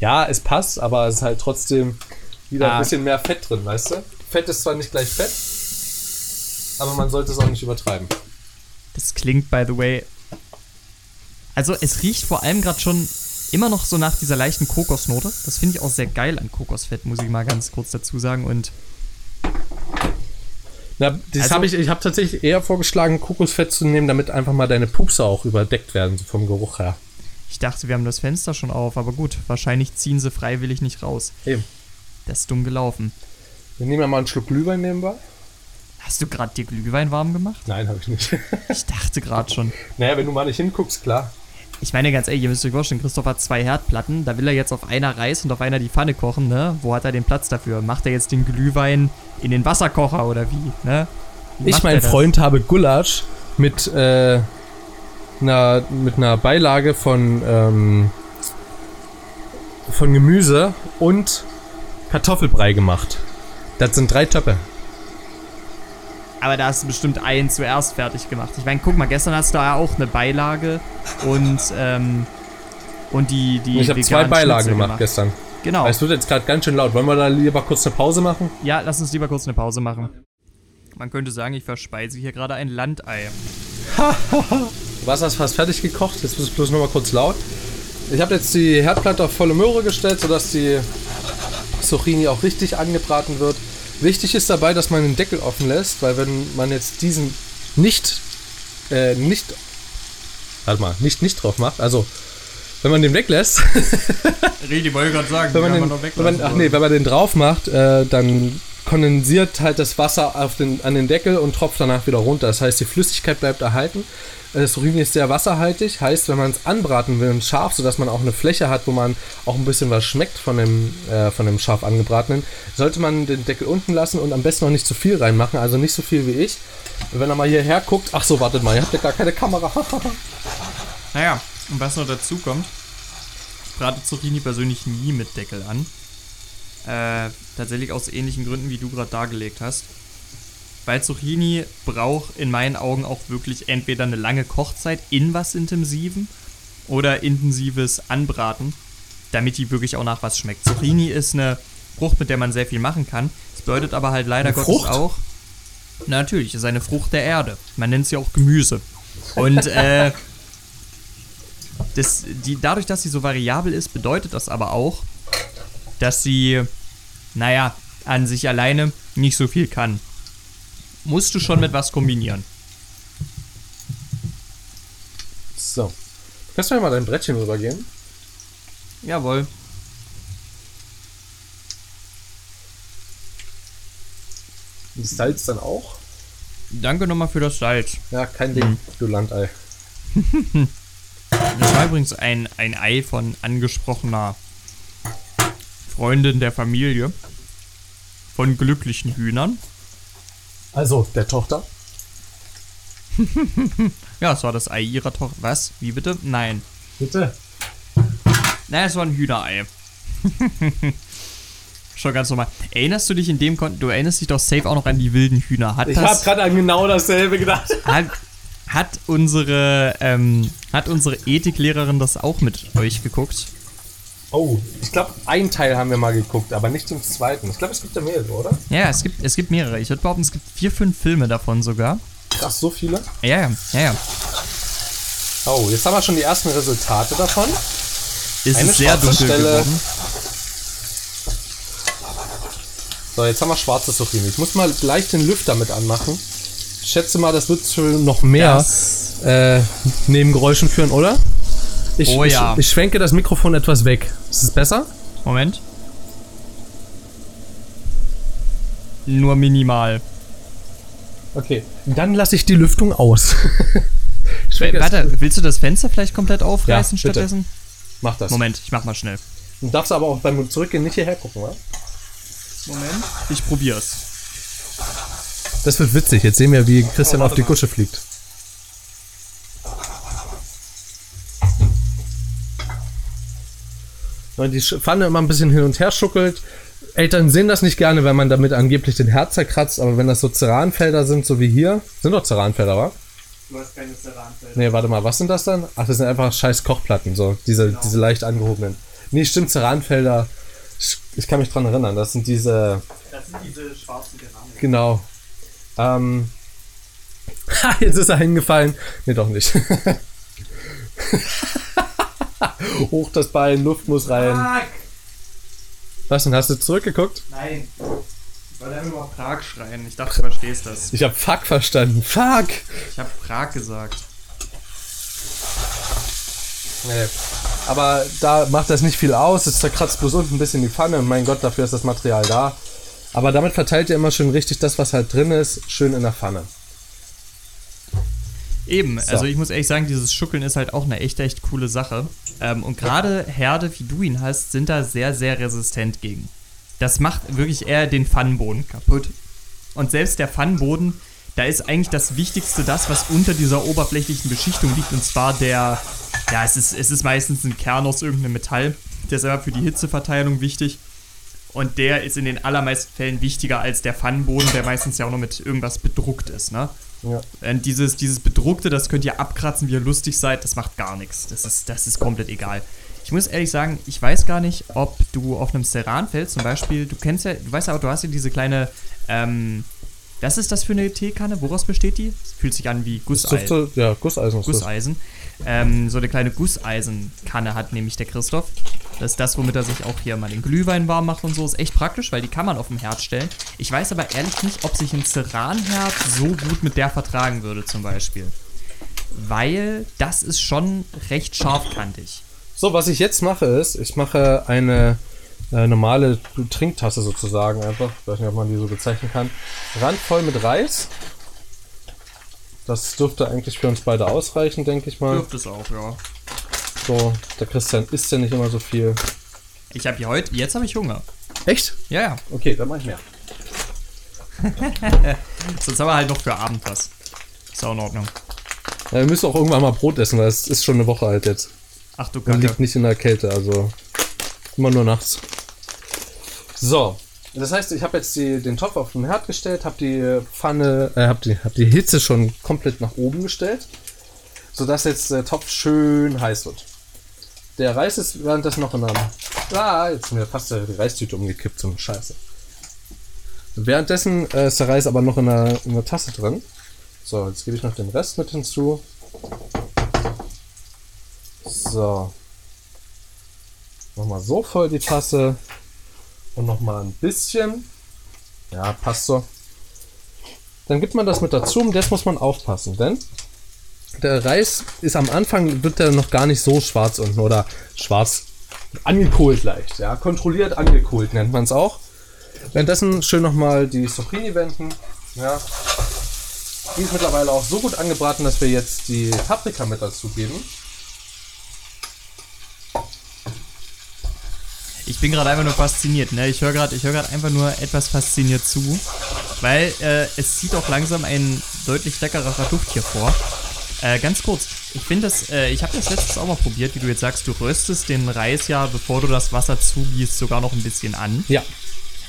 [SPEAKER 2] Ja, es passt, aber es ist halt trotzdem wieder
[SPEAKER 3] Ah.
[SPEAKER 2] ein bisschen mehr Fett drin, weißt du? Fett ist zwar nicht gleich Fett, aber man sollte es auch nicht übertreiben.
[SPEAKER 3] Das klingt, by the way. Also, es riecht vor allem gerade schon immer noch so nach dieser leichten Kokosnote. Das finde ich auch sehr geil an Kokosfett, muss ich mal ganz kurz dazu sagen. Und
[SPEAKER 2] Na, das
[SPEAKER 3] Also-
[SPEAKER 2] habe ich, ich habe tatsächlich eher vorgeschlagen, Kokosfett zu nehmen, damit einfach mal deine Pupse auch überdeckt werden, so vom Geruch her.
[SPEAKER 3] ich dachte, wir haben das Fenster schon auf, aber gut, wahrscheinlich ziehen sie freiwillig nicht raus.
[SPEAKER 2] Eben.
[SPEAKER 3] Das ist dumm gelaufen.
[SPEAKER 2] Wir nehmen ja mal einen Schluck Glühwein nebenbei.
[SPEAKER 3] Hast du gerade dir Glühwein warm gemacht?
[SPEAKER 2] Nein, habe ich nicht.
[SPEAKER 3] Ich dachte gerade schon.
[SPEAKER 2] naja, wenn du mal nicht hinguckst, klar.
[SPEAKER 3] Ich meine ganz ehrlich, ihr müsst euch vorstellen, Christoph hat zwei Herdplatten, da will er jetzt auf einer Reis und auf einer die Pfanne kochen, ne? Wo hat er den Platz dafür? Macht er jetzt den Glühwein in den Wasserkocher oder wie, ne? Wie
[SPEAKER 2] Ich, mein? Freund, habe Gulasch mit, äh, einer, mit einer Beilage von, ähm, von Gemüse und Kartoffelbrei gemacht. Das sind drei Töpfe.
[SPEAKER 3] Aber da hast du bestimmt einen zuerst fertig gemacht. Ich meine, guck mal, gestern hast du ja auch eine Beilage und, ähm, und die, die
[SPEAKER 2] ich habe zwei Beilagen
[SPEAKER 3] Schnitzel
[SPEAKER 2] gemacht, gestern.
[SPEAKER 3] Genau.
[SPEAKER 2] Es wird jetzt gerade ganz schön laut. Wollen wir da lieber kurz eine Pause machen?
[SPEAKER 3] Ja, lass uns lieber kurz eine Pause machen. Man könnte sagen, ich verspeise hier gerade ein Landei.
[SPEAKER 2] Wasser ist fast fertig gekocht. Jetzt ist es bloß noch mal kurz laut. Ich habe jetzt die Herdplatte auf volle Möhre gestellt, sodass die Zucchini auch richtig angebraten wird. Wichtig ist dabei, dass man den Deckel offen lässt, weil wenn man jetzt diesen nicht, äh, nicht, warte mal, nicht, nicht drauf macht, also wenn man den weglässt,
[SPEAKER 3] Redi, wollte gerade sagen,
[SPEAKER 2] wenn man den, wenn man, ach nee, wenn man den drauf macht, äh, dann kondensiert halt das Wasser auf den, an den Deckel und tropft danach wieder runter. Das heißt, die Flüssigkeit bleibt erhalten. Äh, Das Surimi ist sehr wasserhaltig, heißt, wenn man es anbraten will scharf, sodass man auch eine Fläche hat, wo man auch ein bisschen was schmeckt von dem, äh, von dem scharf angebratenen, sollte man den Deckel unten lassen und am besten auch nicht zu viel reinmachen, also nicht so viel wie ich. Wenn er mal hierher guckt, ach so, wartet mal, ihr habt ja gar keine Kamera.
[SPEAKER 3] Naja, und was noch dazu kommt, ich brate Zucchini persönlich nie mit Deckel an. Äh, tatsächlich aus ähnlichen Gründen, wie du gerade dargelegt hast. Weil Zucchini braucht in meinen Augen auch wirklich entweder eine lange Kochzeit in was Intensivem oder intensives Anbraten, damit die wirklich auch nach was schmeckt. Zucchini ist eine Frucht, mit der man sehr viel machen kann. Das bedeutet aber halt leider
[SPEAKER 2] Eine
[SPEAKER 3] Gottes
[SPEAKER 2] Frucht?
[SPEAKER 3] auch. Na, natürlich, ist eine Frucht der Erde. Man nennt sie auch Gemüse. Und äh, das, die, dadurch, dass sie so variabel ist, bedeutet das aber auch, dass sie, naja, an sich alleine nicht so viel kann. Musst du schon mit was kombinieren.
[SPEAKER 2] So. Kannst du mir mal dein Brettchen rübergehen?
[SPEAKER 3] Jawohl.
[SPEAKER 2] Das Salz dann auch?
[SPEAKER 3] Danke nochmal für das Salz.
[SPEAKER 2] Ja, kein Ding, du Landei.
[SPEAKER 3] Das war übrigens ein, ein Ei von angesprochener Freundin der Familie. Von glücklichen Hühnern.
[SPEAKER 2] Also, der Tochter.
[SPEAKER 3] Ja, es war das Ei ihrer Tochter. Was? Wie bitte? Nein.
[SPEAKER 2] Bitte.
[SPEAKER 3] Nein, es war ein Hühnerei. Schon ganz normal. Erinnerst du dich in dem Kon Du erinnerst dich doch safe auch noch an die wilden Hühner. Hat
[SPEAKER 2] Ich habe gerade an genau dasselbe gedacht.
[SPEAKER 3] hat, hat unsere ähm, hat unsere Ethiklehrerin das auch mit euch geguckt?
[SPEAKER 2] Oh, ich glaube, einen Teil haben wir mal geguckt, aber nicht den zweiten. Ich glaube, es gibt ja mehrere, oder?
[SPEAKER 3] Ja, es gibt es gibt mehrere. Ich würde behaupten, es gibt vier, fünf Filme davon sogar.
[SPEAKER 2] Krass, so viele.
[SPEAKER 3] Ja, ja, ja, ja.
[SPEAKER 2] Oh, jetzt haben wir schon die ersten Resultate davon.
[SPEAKER 3] Ist
[SPEAKER 2] Eine
[SPEAKER 3] es sehr
[SPEAKER 2] schwarze
[SPEAKER 3] dunkel
[SPEAKER 2] Stelle.
[SPEAKER 3] geworden.
[SPEAKER 2] So, jetzt haben wir schwarze Zucchini. Ich muss mal gleich den Lüfter mit anmachen. Ich schätze mal, das wird zu noch mehr äh, Nebengeräuschen führen, oder? Ich,
[SPEAKER 3] Oh ja.
[SPEAKER 2] ich, ich schwenke das Mikrofon etwas weg. Ist es besser?
[SPEAKER 3] Moment. Nur minimal.
[SPEAKER 2] Okay. Dann lasse ich die Lüftung aus.
[SPEAKER 3] Warte, willst du das Fenster vielleicht komplett aufreißen
[SPEAKER 2] Ja,
[SPEAKER 3] stattdessen?
[SPEAKER 2] Mach das.
[SPEAKER 3] Moment, ich mach mal schnell.
[SPEAKER 2] Du darfst aber auch beim Zurückgehen nicht hierher gucken, oder?
[SPEAKER 3] Moment. Ich probier's.
[SPEAKER 2] Das wird witzig. Jetzt sehen wir, wie Christian
[SPEAKER 3] Oh,
[SPEAKER 2] auf die. Gusche fliegt. Und die Pfanne immer ein bisschen hin und her schuckelt. Eltern sehen das nicht gerne, wenn man damit angeblich den Herd zerkratzt, aber wenn das so Ceranfelder sind, so wie hier, sind doch Ceranfelder, wa?
[SPEAKER 3] Du hast keine Ceranfelder.
[SPEAKER 2] Nee, warte mal, was sind das dann? Ach, das sind einfach scheiß Kochplatten, so, diese,
[SPEAKER 3] Genau.
[SPEAKER 2] diese leicht angehobenen. Nee, stimmt, Ceranfelder, ich, ich kann mich dran erinnern, das sind diese,
[SPEAKER 3] Das sind diese schwarzen Keramik.
[SPEAKER 2] genau. Ähm, ha, jetzt ist er hingefallen. Nee, doch nicht. Hoch das Bein, Luft muss rein.
[SPEAKER 3] Prag!
[SPEAKER 2] Was denn, hast du zurückgeguckt?
[SPEAKER 3] Nein. Ich wollte einfach mal Prag schreien. Ich dachte, du verstehst das.
[SPEAKER 2] Ich hab Fuck verstanden. Fuck!
[SPEAKER 3] Ich habe Prag gesagt.
[SPEAKER 2] Nee. Aber da macht das nicht viel aus. Es zerkratzt bloß unten ein bisschen die Pfanne. Mein Gott, dafür ist das Material da. Aber damit verteilt ihr immer schön richtig das, was halt drin ist, schön in der Pfanne.
[SPEAKER 3] Eben,
[SPEAKER 2] So.
[SPEAKER 3] also ich muss ehrlich sagen, dieses Schuckeln ist halt auch eine echt, echt coole Sache. Ähm, und gerade Herde, wie du ihn hast, sind da sehr, sehr resistent gegen. Das macht wirklich eher den Pfannenboden kaputt. Und selbst der Pfannenboden, da ist eigentlich das Wichtigste das, was unter dieser oberflächlichen Beschichtung liegt. Und zwar der, ja, es ist, es ist meistens ein Kern aus irgendeinem Metall. Der ist aber für die Hitzeverteilung wichtig. Und der ist in den allermeisten Fällen wichtiger als der Pfannenboden, der meistens ja auch noch mit irgendwas bedruckt ist, ne?
[SPEAKER 2] Ja.
[SPEAKER 3] Und dieses, dieses Bedruckte, das könnt ihr abkratzen, wie ihr lustig seid, das macht gar nichts. Das ist, das ist komplett egal. Ich muss ehrlich sagen, ich weiß gar nicht, ob du auf einem Ceranfeld zum Beispiel, du kennst ja, du weißt ja, du hast ja diese kleine, ähm, was ist das für eine Teekanne? Woraus besteht die? Es fühlt sich an wie Gusseisen.
[SPEAKER 2] ja, Gusseisen.
[SPEAKER 3] Gusseisen. Ähm, so eine kleine Gusseisenkanne hat nämlich der Christoph. Das ist das, womit er sich auch hier mal den Glühwein warm macht und so. Ist echt praktisch, weil die kann man auf dem Herd stellen. Ich weiß aber ehrlich nicht, ob sich ein Ceranherd so gut mit der vertragen würde, zum Beispiel. Weil das ist schon recht scharfkantig.
[SPEAKER 2] So, was ich jetzt mache ist, ich mache eine äh, normale Trinktasse sozusagen einfach. Ich weiß nicht, ob man die so bezeichnen kann. Randvoll mit Reis. Das dürfte eigentlich für uns beide ausreichen, denke ich mal.
[SPEAKER 3] Dürfte es auch, ja.
[SPEAKER 2] So, der Christian isst ja nicht immer so viel.
[SPEAKER 3] Ich habe hier heute, jetzt habe ich Hunger.
[SPEAKER 2] Echt?
[SPEAKER 3] Ja, ja.
[SPEAKER 2] Okay, dann mach ich mehr.
[SPEAKER 3] Sonst haben wir halt noch für Abend was. Ist auch in Ordnung.
[SPEAKER 2] Ja, wir müssen auch irgendwann mal Brot essen, weil es ist schon eine Woche alt jetzt.
[SPEAKER 3] Ach du
[SPEAKER 2] Und
[SPEAKER 3] Kacke.
[SPEAKER 2] liegt nicht in der Kälte, also immer nur nachts. So, das heißt, ich habe jetzt die, den Topf auf den Herd gestellt, habe die Pfanne, äh, habe die, hab die Hitze schon komplett nach oben gestellt, sodass jetzt der Topf schön heiß wird. Der Reis ist währenddessen noch in einem. Ah, jetzt ist mir fast die Reistüte umgekippt, so eine Scheiße. Währenddessen äh, ist der Reis aber noch in einer, in einer Tasse drin. So, jetzt gebe ich noch den Rest mit hinzu. So. Nochmal so voll die Tasse. Und nochmal ein bisschen. Ja, passt so. Dann gibt man das mit dazu und jetzt muss man aufpassen, denn der Reis ist am Anfang, wird der noch gar nicht so schwarz unten oder schwarz angekohlt leicht. Ja, kontrolliert angekohlt nennt man es auch. Währenddessen schön nochmal die Zucchini wenden. Ja. Die ist mittlerweile auch so gut angebraten, dass wir jetzt die Paprika mit dazu geben.
[SPEAKER 3] Ich bin gerade einfach nur fasziniert, ne? Ich höre gerade ich hör einfach nur etwas fasziniert zu, weil äh, es zieht auch langsam ein deutlich leckerer Duft hier vor. Äh, ganz kurz, ich finde das, äh, ich habe das letztes auch mal probiert, wie du jetzt sagst, du röstest den Reis ja, bevor du das Wasser zugießt, sogar noch ein bisschen an.
[SPEAKER 2] Ja.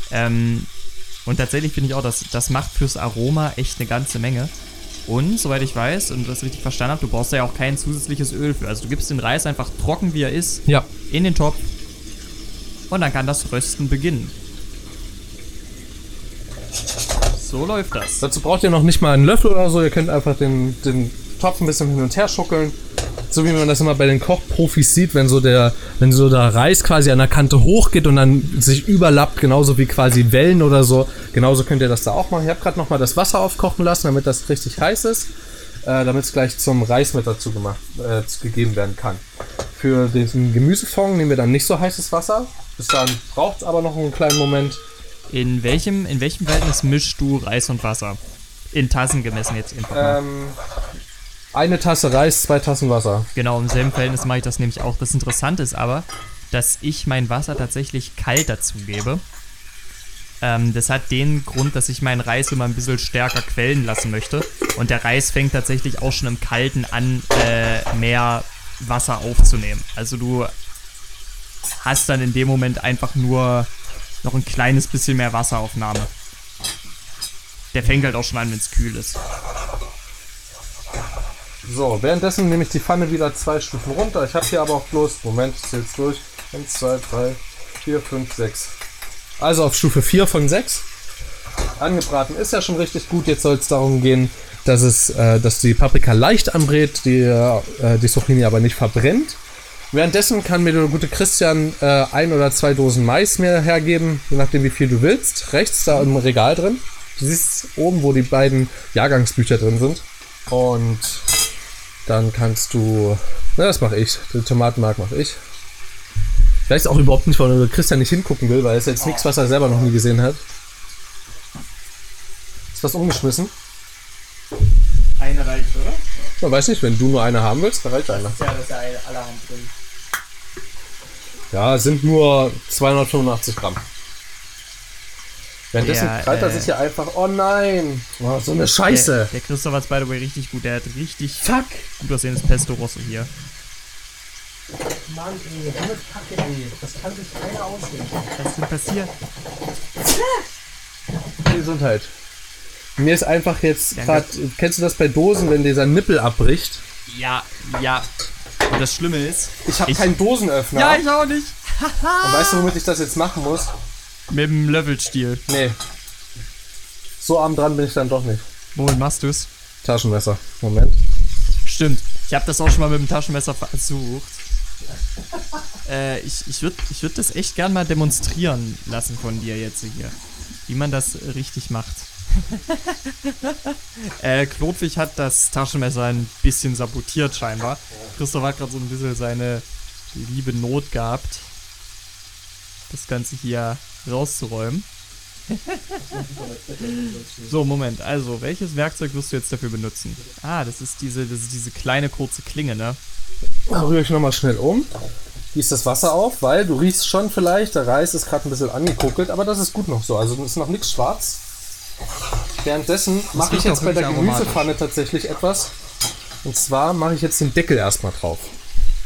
[SPEAKER 3] Ähm, und tatsächlich finde ich auch, dass das macht fürs Aroma echt eine ganze Menge. Und soweit ich weiß und das richtig verstanden habe, du brauchst da ja auch kein zusätzliches Öl für. Also du gibst den Reis einfach trocken, wie er ist,
[SPEAKER 2] Ja.
[SPEAKER 3] in den Topf und dann kann das Rösten beginnen. So läuft das.
[SPEAKER 2] Dazu braucht ihr noch nicht mal einen Löffel oder so. Ihr könnt einfach den, den Topf ein bisschen hin und her schuckeln. So wie man das immer bei den Kochprofis sieht, wenn so der, wenn so der Reis quasi an der Kante hochgeht und dann sich überlappt, genauso wie quasi Wellen oder so. Genauso könnt ihr das da auch machen. Ich habe gerade noch mal das Wasser aufkochen lassen, damit das richtig heiß ist, äh, damit es gleich zum Reis mit dazu gemacht, äh, gegeben werden kann. Für diesen Gemüsefond nehmen wir dann nicht so heißes Wasser. Bis dann braucht es aber noch einen kleinen Moment.
[SPEAKER 3] In welchem, in welchem Verhältnis mischst du Reis und Wasser? In Tassen gemessen jetzt einfach mal.
[SPEAKER 2] Ähm, eine Tasse Reis, zwei Tassen Wasser.
[SPEAKER 3] Genau, im selben Verhältnis mache ich das nämlich auch. Das Interessante ist aber, dass ich mein Wasser tatsächlich kalt dazugebe. Ähm, das hat den Grund, dass ich meinen Reis immer ein bisschen stärker quellen lassen möchte. Und der Reis fängt tatsächlich auch schon im Kalten an, äh, mehr Wasser aufzunehmen. Also du hast dann in dem Moment einfach nur noch ein kleines bisschen mehr Wasseraufnahme. Der fängt halt auch schon an, wenn es kühl ist.
[SPEAKER 2] So, währenddessen nehme ich die Pfanne wieder zwei Stufen runter. Ich habe hier aber auch bloß, Moment, ich zähl's durch. 1, 2, 3, 4, 5, 6. Also auf Stufe 4 von 6. Angebraten ist ja schon richtig gut. Jetzt soll es darum gehen, dass, es, äh, dass die Paprika leicht anbrät, die, äh, die Zucchini aber nicht verbrennt. Währenddessen kann mir der gute Christian äh, ein oder zwei Dosen Mais mir hergeben, je nachdem wie viel du willst. Rechts da im Regal drin. Du siehst oben, wo die beiden Jahrgangsbücher drin sind. Und dann kannst du. Na, das mache ich. Den Tomatenmark mache ich. Ich weiß auch überhaupt nicht, warum Christian nicht hingucken will, weil es jetzt nichts, was er selber noch nie gesehen hat. Ist was umgeschmissen?
[SPEAKER 3] Eine reicht, oder?
[SPEAKER 2] Man weiß nicht, wenn du nur eine haben willst, dann reicht einer.
[SPEAKER 3] Ja, das ist ja allerhand drin.
[SPEAKER 2] Ja, sind nur 285 Gramm. Währenddessen
[SPEAKER 3] Ja,
[SPEAKER 2] krallt er
[SPEAKER 3] äh,
[SPEAKER 2] sich hier einfach. Oh nein! Oh, so eine Scheiße!
[SPEAKER 3] Der, der Christoph hat's by the way richtig gut. Der hat richtig
[SPEAKER 2] Fuck!
[SPEAKER 3] gut aussehendes Pesto Rosso hier.
[SPEAKER 2] Mann, ey, so eine Kacke, ey. Das kann sich keiner ausdenken.
[SPEAKER 3] Was ist denn passiert?
[SPEAKER 2] Gesundheit. Mir ist einfach jetzt gerade. Kennst du das bei Dosen, wenn dieser Nippel abbricht?
[SPEAKER 3] Ja, ja. Und das Schlimme ist.
[SPEAKER 2] Ich habe keinen Dosenöffner.
[SPEAKER 3] Ja, ich auch nicht.
[SPEAKER 2] Und weißt du, womit ich das jetzt machen muss?
[SPEAKER 3] Mit dem Löffelstiel.
[SPEAKER 2] Nee. So arm dran bin ich dann doch nicht.
[SPEAKER 3] Womit machst du's?
[SPEAKER 2] Taschenmesser. Moment.
[SPEAKER 3] Stimmt. Ich habe das auch schon mal mit dem Taschenmesser versucht. Äh, ich ich würde ich würd das echt gern mal demonstrieren lassen von dir jetzt hier. Wie man das richtig macht. äh, Klotwig hat das Taschenmesser ein bisschen sabotiert scheinbar. Christoph hat gerade so ein bisschen seine liebe Not gehabt, das Ganze hier rauszuräumen. so, Moment. Also, welches Werkzeug wirst du jetzt dafür benutzen? Ah, das ist diese, das ist diese kleine kurze Klinge, ne?
[SPEAKER 2] Rühre ich nochmal schnell um. Gieß das Wasser auf, weil du riechst schon vielleicht, der Reis ist gerade ein bisschen angekokelt, aber das ist gut noch so. Also es ist noch nichts schwarz. Währenddessen mache ich jetzt bei der. Gemüsepfanne tatsächlich etwas. Und zwar mache ich jetzt den Deckel erstmal drauf.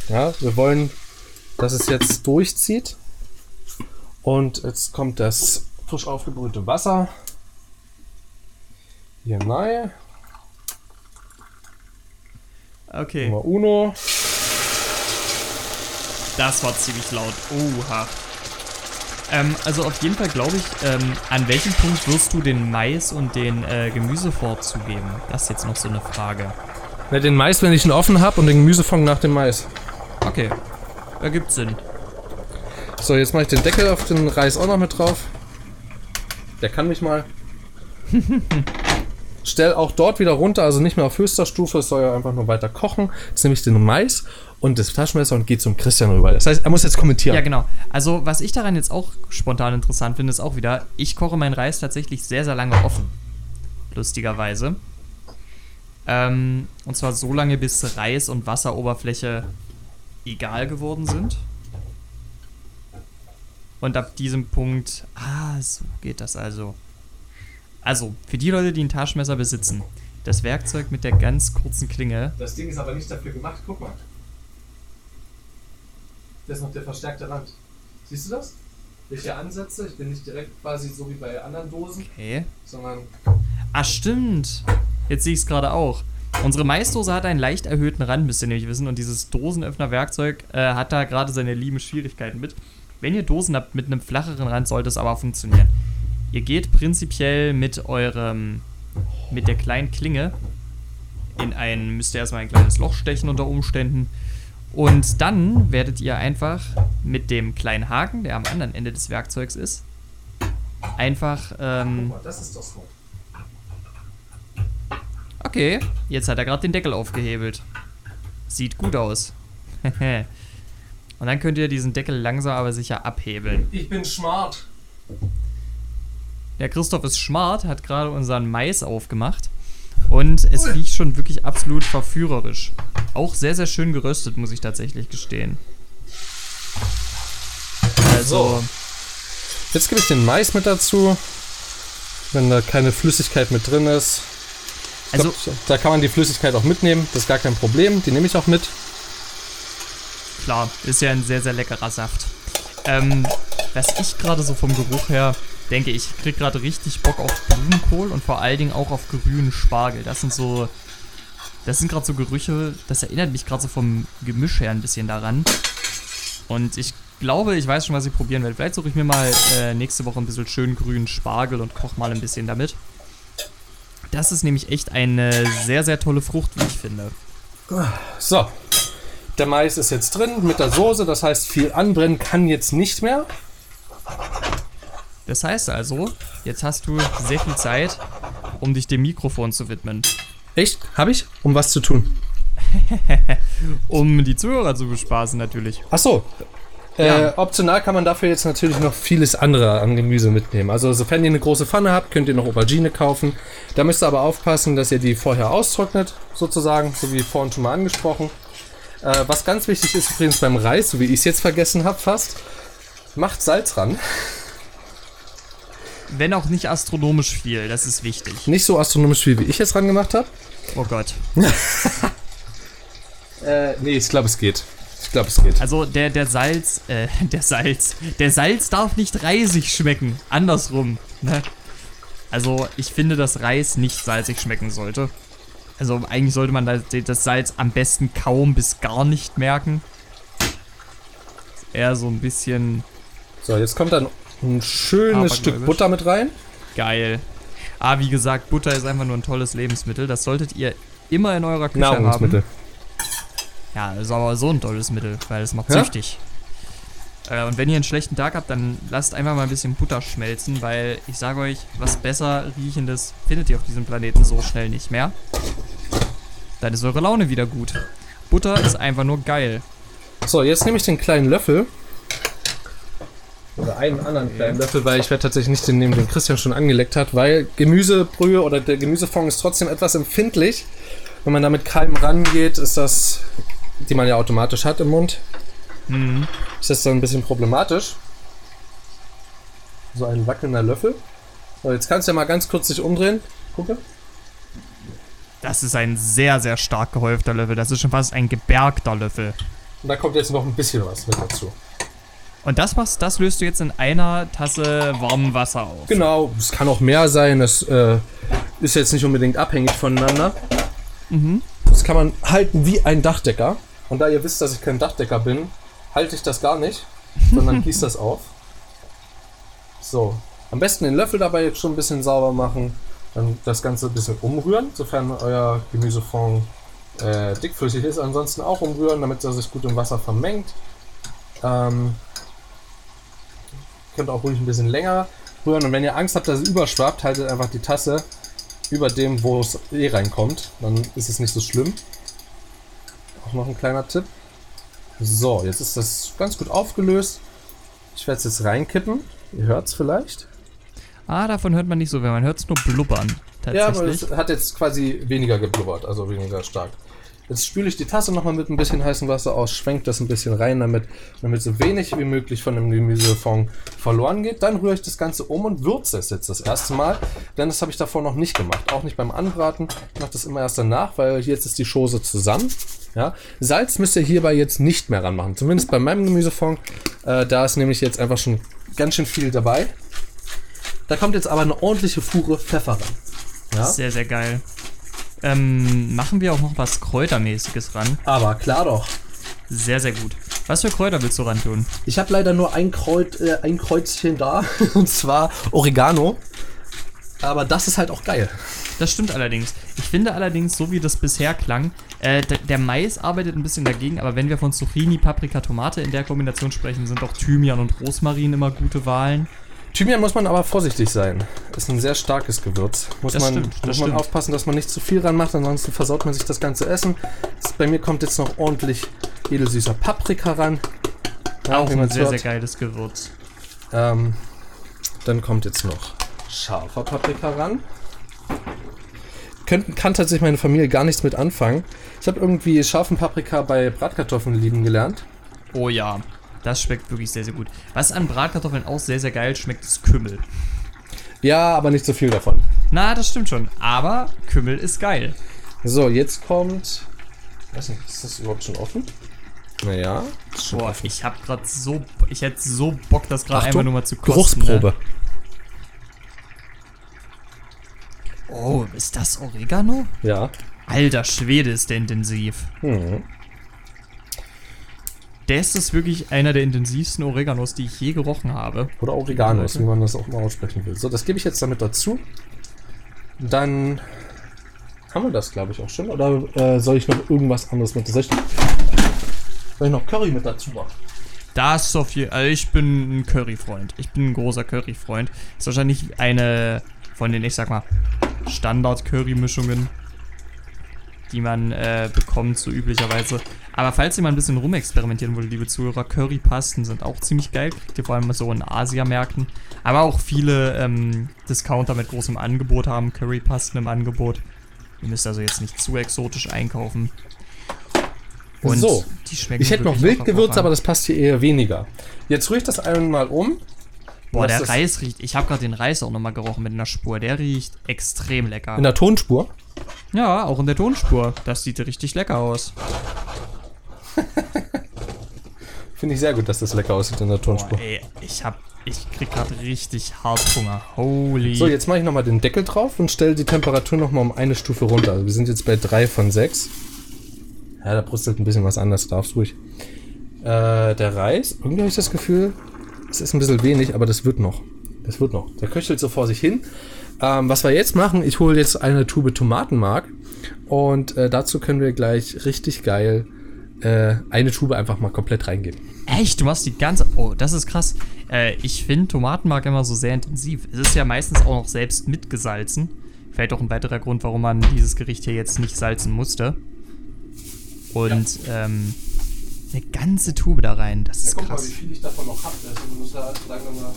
[SPEAKER 2] Ja, wir wollen, dass es jetzt durchzieht. Und jetzt kommt das frisch aufgebrühte Wasser. Hier rein.
[SPEAKER 3] Okay.
[SPEAKER 2] Nummer Uno.
[SPEAKER 3] Das war ziemlich laut. Oha. Ähm, also auf jeden Fall glaube ich, ähm, an welchem Punkt wirst du den Mais und den äh, Gemüsefond zugeben? Das ist jetzt noch so eine Frage.
[SPEAKER 2] Ne, den Mais, wenn ich ihn offen habe und den Gemüsefond nach dem Mais.
[SPEAKER 3] Okay. Ergibt Sinn.
[SPEAKER 2] So, jetzt mache ich den Deckel auf den Reis auch noch mit drauf. Der kann mich mal. Stell auch dort wieder runter, also nicht mehr auf höchster Stufe, es soll ja einfach nur weiter kochen. Jetzt nehme ich den Mais und das Taschenmesser und gehe zum Christian rüber. Das heißt, er muss jetzt kommentieren.
[SPEAKER 3] Ja, genau. Also, was ich daran jetzt auch spontan interessant finde, ist auch wieder, ich koche meinen Reis tatsächlich sehr, sehr lange offen. Lustigerweise. Ähm, und zwar so lange, bis Reis und Wasseroberfläche egal geworden sind. Und ab diesem Punkt, ah, so geht das also. Also, für die Leute, die ein Taschenmesser besitzen, das Werkzeug mit der ganz kurzen Klinge
[SPEAKER 2] Das Ding ist aber nicht dafür gemacht. Guck mal. Das ist noch der verstärkte Rand. Siehst du das? Hier ansetze, ich bin nicht direkt quasi so wie bei anderen Dosen,
[SPEAKER 3] Okay.
[SPEAKER 2] sondern
[SPEAKER 3] Ah, stimmt. Jetzt sehe ich es gerade auch. Unsere Maisdose hat einen leicht erhöhten Rand, müsst ihr nämlich wissen. Und dieses Dosenöffner-Werkzeug äh, hat da gerade seine lieben Schwierigkeiten mit. Wenn ihr Dosen habt mit einem flacheren Rand, sollte es aber funktionieren. Ihr geht prinzipiell mit eurem, mit der kleinen Klinge in ein, müsst ihr erstmal ein kleines Loch stechen unter Umständen. Und dann werdet ihr einfach mit dem kleinen Haken, der am anderen Ende des Werkzeugs ist, einfach ähm,
[SPEAKER 2] guck mal, das ist doch so.
[SPEAKER 3] Okay, jetzt hat er gerade den Deckel aufgehebelt. Sieht gut aus. Und dann könnt ihr diesen Deckel langsam aber sicher abhebeln.
[SPEAKER 2] Ich bin smart.
[SPEAKER 3] Der Christoph ist smart, hat gerade unseren Mais aufgemacht. Und es riecht schon wirklich absolut verführerisch. Auch sehr, sehr schön geröstet, muss ich tatsächlich gestehen. Also,
[SPEAKER 2] So. Jetzt gebe ich den Mais mit dazu. Wenn da keine Flüssigkeit mit drin ist. Ich
[SPEAKER 3] also
[SPEAKER 2] glaub, da kann man die Flüssigkeit auch mitnehmen. Das ist gar kein Problem. Die nehme ich auch mit.
[SPEAKER 3] klar, ist ja ein sehr, sehr leckerer Saft. Ähm, was ich gerade so vom Geruch her denke, ich krieg gerade richtig Bock auf Blumenkohl und vor allen Dingen auch auf grünen Spargel. Das sind so, das sind gerade so Gerüche, das erinnert mich gerade so vom Gemisch her ein bisschen daran. Und ich glaube, ich weiß schon, was ich probieren werde. Vielleicht suche ich mir mal äh, nächste Woche ein bisschen schön grünen Spargel und koche mal ein bisschen damit. Das ist nämlich echt eine sehr, sehr tolle Frucht, wie ich finde.
[SPEAKER 2] So. Der Mais ist jetzt drin mit der Soße, das heißt, viel anbrennen kann jetzt nicht mehr.
[SPEAKER 3] Das heißt also, jetzt hast du sehr viel Zeit, um dich dem Mikrofon zu widmen.
[SPEAKER 2] Echt? Habe ich? Um was zu tun?
[SPEAKER 3] Um die Zuhörer zu bespaßen natürlich.
[SPEAKER 2] Ach so. Äh,
[SPEAKER 3] Ja.
[SPEAKER 2] optional kann man dafür jetzt natürlich noch vieles andere an Gemüse mitnehmen. Also sofern ihr eine große Pfanne habt, könnt ihr noch Aubergine kaufen. Da müsst ihr aber aufpassen, dass ihr die vorher austrocknet, sozusagen, so wie vorhin schon mal angesprochen. Äh, was ganz wichtig ist übrigens beim Reis, so wie ich es jetzt vergessen habe fast, macht Salz ran.
[SPEAKER 3] Wenn auch nicht astronomisch viel, das ist wichtig.
[SPEAKER 2] Nicht so astronomisch viel, wie ich jetzt ran gemacht habe.
[SPEAKER 3] Oh Gott.
[SPEAKER 2] Äh, nee, ich glaube, es geht. Ich glaube, es geht.
[SPEAKER 3] Also der, der Salz, äh, der Salz. Der Salz darf nicht reisig schmecken. Andersrum, ne? Also ich finde, dass Reis nicht salzig schmecken sollte. Also eigentlich sollte man das, das Salz am besten kaum bis gar nicht merken. Eher so ein bisschen
[SPEAKER 2] So, jetzt kommt dann ein schönes. Stück Butter mit rein.
[SPEAKER 3] geil. Ah, wie gesagt, Butter ist einfach nur ein tolles Lebensmittel. Das solltet ihr immer in eurer Küche
[SPEAKER 2] Nahrungsmittel.
[SPEAKER 3] haben. Ja, das ist aber so ein tolles Mittel, weil es macht
[SPEAKER 2] Ja?
[SPEAKER 3] süchtig. Äh, und wenn ihr einen schlechten Tag habt, dann lasst einfach mal ein bisschen Butter schmelzen, weil ich sage euch, was besser riechendes findet ihr auf diesem Planeten so schnell nicht mehr. Dann ist eure Laune wieder gut. Butter ist einfach nur geil.
[SPEAKER 2] So, jetzt nehme ich den kleinen Löffel. Oder einen anderen kleinen Löffel, weil ich werde tatsächlich nicht den nehmen, den Christian schon angeleckt hat, weil Gemüsebrühe oder der Gemüsefond ist trotzdem etwas empfindlich. Wenn man da mit Keim rangeht, ist das, die man ja automatisch hat im Mund,
[SPEAKER 3] Mhm.
[SPEAKER 2] ist das dann ein bisschen problematisch. So ein wackelnder Löffel. So, jetzt kannst du ja mal ganz kurz dich umdrehen. Gucke.
[SPEAKER 3] Das ist ein sehr, sehr stark gehäufter Löffel. Das ist schon fast ein gebergter Löffel.
[SPEAKER 2] Und da kommt jetzt noch ein bisschen was mit dazu.
[SPEAKER 3] Und das machst, das löst du jetzt in einer Tasse warmem Wasser auf.
[SPEAKER 2] Genau, es kann auch mehr sein. Das äh, ist jetzt nicht unbedingt abhängig voneinander.
[SPEAKER 3] Mhm.
[SPEAKER 2] Das kann man halten wie ein Dachdecker. Und da ihr wisst, dass ich kein Dachdecker bin, halte ich das gar nicht, sondern gieße das auf. So, am besten den Löffel dabei jetzt schon ein bisschen sauber machen. Dann das Ganze ein bisschen umrühren, sofern euer Gemüsefond äh, dickflüssig ist. Ansonsten auch umrühren, damit er sich gut im Wasser vermengt. Ähm, könnt auch ruhig ein bisschen länger rühren. Und wenn ihr Angst habt, dass es überschwappt, haltet einfach die Tasse über dem, wo es eh reinkommt. Dann ist es nicht so schlimm. Auch noch ein kleiner Tipp. So, jetzt ist das ganz gut aufgelöst. Ich werde es jetzt reinkippen. Ihr hört es vielleicht.
[SPEAKER 3] Ah, davon hört man nicht so, wenn man hört es nur blubbern.
[SPEAKER 2] Ja, aber
[SPEAKER 3] Tatsächlich.
[SPEAKER 2] es hat jetzt quasi weniger geblubbert, also weniger stark. Jetzt spüle ich die Tasse nochmal mit ein bisschen heißem Wasser aus, schwenke das ein bisschen rein, damit, damit so wenig wie möglich von dem Gemüsefond verloren geht. Dann rühre ich das Ganze um und würze es jetzt das erste Mal, denn das habe ich davor noch nicht gemacht. Auch nicht beim Anbraten. Ich mache das immer erst danach, weil jetzt ist die Chose zusammen. Ja. Salz müsst ihr hierbei jetzt nicht mehr ranmachen, zumindest bei meinem Gemüsefond. Äh, da ist nämlich jetzt einfach schon ganz schön viel dabei. Da kommt jetzt aber eine ordentliche Fuhre Pfeffer ran. Ja?
[SPEAKER 3] Sehr, sehr geil. Ähm, machen wir auch noch was Kräutermäßiges ran.
[SPEAKER 2] Aber klar doch.
[SPEAKER 3] Sehr, sehr gut. Was für Kräuter willst du ran tun?
[SPEAKER 2] Ich habe leider nur ein, Kreuz, äh, ein Kreuzchen da, und zwar Oregano. Aber das ist halt auch geil.
[SPEAKER 3] Das stimmt allerdings. Ich finde allerdings, so wie das bisher klang, äh, der Mais arbeitet ein bisschen dagegen, aber wenn wir von Zucchini, Paprika, Tomate in der Kombination sprechen, sind auch Thymian und Rosmarin immer gute Wahlen.
[SPEAKER 2] Thymian muss man aber vorsichtig sein. Ist ein sehr starkes Gewürz. Muss
[SPEAKER 3] Das
[SPEAKER 2] man,
[SPEAKER 3] stimmt,
[SPEAKER 2] muss man
[SPEAKER 3] stimmt.
[SPEAKER 2] aufpassen, dass man nicht zu viel ranmacht, ansonsten versaut man sich das ganze Essen. Das, bei mir kommt jetzt noch ordentlich edelsüßer Paprika ran. Ja,
[SPEAKER 3] auch ein sehr,
[SPEAKER 2] hört.
[SPEAKER 3] sehr geiles Gewürz.
[SPEAKER 2] Ähm, dann kommt jetzt noch scharfer Paprika ran. Könnt, kann tatsächlich meine Familie gar nichts mit anfangen. Ich habe irgendwie scharfen Paprika bei Bratkartoffeln lieben gelernt.
[SPEAKER 3] Oh ja, das schmeckt wirklich sehr, sehr gut. Was an Bratkartoffeln auch sehr, sehr geil schmeckt, ist Kümmel.
[SPEAKER 2] Ja, aber nicht so viel davon.
[SPEAKER 3] Na, das stimmt schon. Aber Kümmel ist geil.
[SPEAKER 2] So, jetzt kommt. Weiß nicht, ist das überhaupt schon offen? Naja.
[SPEAKER 3] Boah, ich hab grad so. Ich hätte so Bock, das gerade einfach nur mal zu kosten.
[SPEAKER 2] Geruchsprobe.
[SPEAKER 3] Ne? Oh, ist das Oregano?
[SPEAKER 2] Ja.
[SPEAKER 3] Alter Schwede, ist der intensiv.
[SPEAKER 2] Hm.
[SPEAKER 3] Das ist wirklich einer der intensivsten Oreganos, die ich je gerochen habe.
[SPEAKER 2] Oder Oreganos, wie man das auch mal aussprechen will. So, das gebe ich jetzt damit dazu. Dann haben wir das, glaube ich, auch schon. Oder äh, soll ich noch irgendwas anderes mit? Soll ich, soll ich noch Curry mit dazu machen?
[SPEAKER 3] Das ist auf jeden Also ich bin ein Curry-Freund. Ich bin ein großer Curry-Freund. Ist wahrscheinlich eine von den, ich sag mal, Standard-Curry-Mischungen, die man äh, bekommt, so üblicherweise. Aber falls ihr mal ein bisschen rumexperimentieren wollt, liebe Zuhörer, Currypasten sind auch ziemlich geil. Kriegt ihr vor allem so in Asiamärkten. Aber auch viele ähm, Discounter mit großem Angebot haben Currypasten im Angebot. Ihr müsst also jetzt nicht zu exotisch einkaufen. Und
[SPEAKER 2] So,
[SPEAKER 3] die schmecken
[SPEAKER 2] Ich hätte noch Wildgewürze, aber das passt hier eher weniger. Jetzt rühre ich das einmal um.
[SPEAKER 3] Boah, der Reis riecht. Ich habe gerade den Reis auch nochmal gerochen mit einer Spur. Der riecht extrem lecker.
[SPEAKER 2] In der Tonspur.
[SPEAKER 3] Ja, auch in der Tonspur. Das sieht richtig lecker aus.
[SPEAKER 2] Finde ich sehr gut, dass das lecker aussieht in der Tonspur.
[SPEAKER 3] Boah, ey, ich hab. Ich krieg gerade richtig hart Hunger. Holy.
[SPEAKER 2] So, jetzt mache ich nochmal den Deckel drauf und stelle die Temperatur nochmal um eine Stufe runter. Also wir sind jetzt bei 3 von 6. Ja, da brustelt ein bisschen was anders, darfst ruhig. Äh, der Reis, irgendwie habe ich das Gefühl, es ist ein bisschen wenig, aber das wird noch. Das wird noch. Der köchelt so vor sich hin. Ähm, was wir jetzt machen, ich hole jetzt eine Tube Tomatenmark und äh, dazu können wir gleich richtig geil äh, eine Tube einfach mal komplett reingeben.
[SPEAKER 3] Echt? Du machst die ganze. Oh, das ist krass. Äh, ich finde Tomatenmark immer so sehr intensiv. Es ist ja meistens auch noch selbst mitgesalzen. Vielleicht auch ein weiterer Grund, warum man dieses Gericht hier jetzt nicht salzen musste. Und ähm, eine ganze Tube da rein. Das ist krass.
[SPEAKER 2] viel ich davon noch habe. Also muss da sagen wir mal.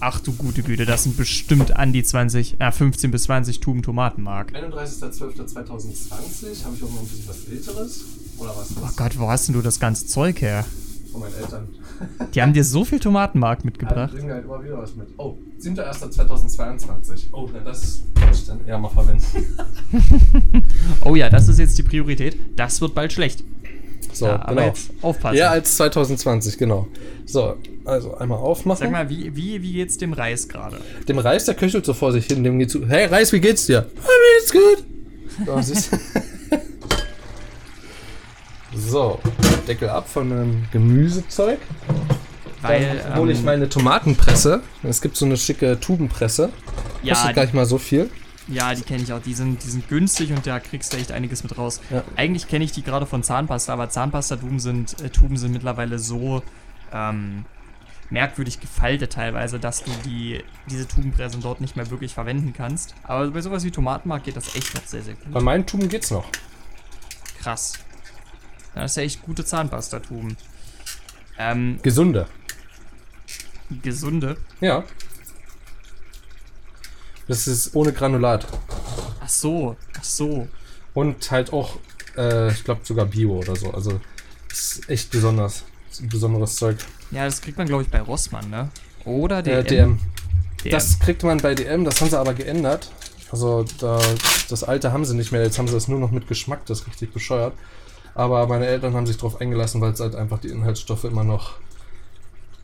[SPEAKER 3] Ach du gute Güte, das sind bestimmt an die 20, äh, 15 bis 20 Tuben Tomatenmark.
[SPEAKER 2] 31.12.2020 habe ich auch noch ein bisschen was Älteres. Oder was?
[SPEAKER 3] Oh Gott, wo hast denn du das ganze Zeug her?
[SPEAKER 2] Von meinen Eltern.
[SPEAKER 3] Die haben dir so viel Tomatenmark
[SPEAKER 2] Ja, die
[SPEAKER 3] mitgebracht.
[SPEAKER 2] bringen halt immer wieder was mit. Oh, 7.1.2022. Oh, na, das kann ich dann eher mal verwenden.
[SPEAKER 3] Oh ja, das ist jetzt die Priorität. Das wird bald schlecht.
[SPEAKER 2] So,
[SPEAKER 3] ja, aber
[SPEAKER 2] genau.
[SPEAKER 3] jetzt aufpassen.
[SPEAKER 2] Eher als 2020, genau. So, also einmal aufmachen.
[SPEAKER 3] Sag mal, wie, wie, wie geht's dem Reis gerade?
[SPEAKER 2] Dem Reis, der köchelt so vor sich hin, dem geht zu. Hey Reis, wie geht's dir? Ah, mir geht's gut. So, siehst du? so, Deckel ab von dem Gemüsezeug.
[SPEAKER 3] Weil,
[SPEAKER 2] Dann hole ich
[SPEAKER 3] ähm,
[SPEAKER 2] meine Tomatenpresse. Es gibt so eine schicke Tubenpresse.
[SPEAKER 3] ja,
[SPEAKER 2] Kostet gar nicht mal so viel.
[SPEAKER 3] Ja, die kenne ich auch. Die sind, die sind günstig und da kriegst du echt einiges mit raus.
[SPEAKER 2] Ja.
[SPEAKER 3] Eigentlich kenne ich die gerade von Zahnpasta, aber Zahnpasta-Tuben sind, äh, Tuben sind mittlerweile so ähm, merkwürdig gefaltet teilweise, dass du die, diese Tubenpressen dort nicht mehr wirklich verwenden kannst. Aber bei sowas wie Tomatenmark geht das echt noch sehr, sehr gut.
[SPEAKER 2] Bei meinen Tuben geht's noch.
[SPEAKER 3] Krass. Das ist ja echt gute Zahnpasta-Tuben. Ähm,
[SPEAKER 2] Gesunde.
[SPEAKER 3] gesunde.
[SPEAKER 2] Ja. Das ist ohne Granulat.
[SPEAKER 3] Ach so, ach so.
[SPEAKER 2] Und halt auch, äh, ich glaube sogar Bio oder so. Also ist echt besonders. Ist ein besonderes Zeug.
[SPEAKER 3] Ja, das kriegt man, glaube ich, bei Rossmann, ne? Oder DM.
[SPEAKER 2] Äh, DM.
[SPEAKER 3] DM.
[SPEAKER 2] Das kriegt man bei DM, das haben sie aber geändert. Also da, das alte haben sie nicht mehr, jetzt haben sie das nur noch mit Geschmack, das ist richtig bescheuert. Aber meine Eltern haben sich darauf eingelassen, weil es halt einfach die Inhaltsstoffe immer noch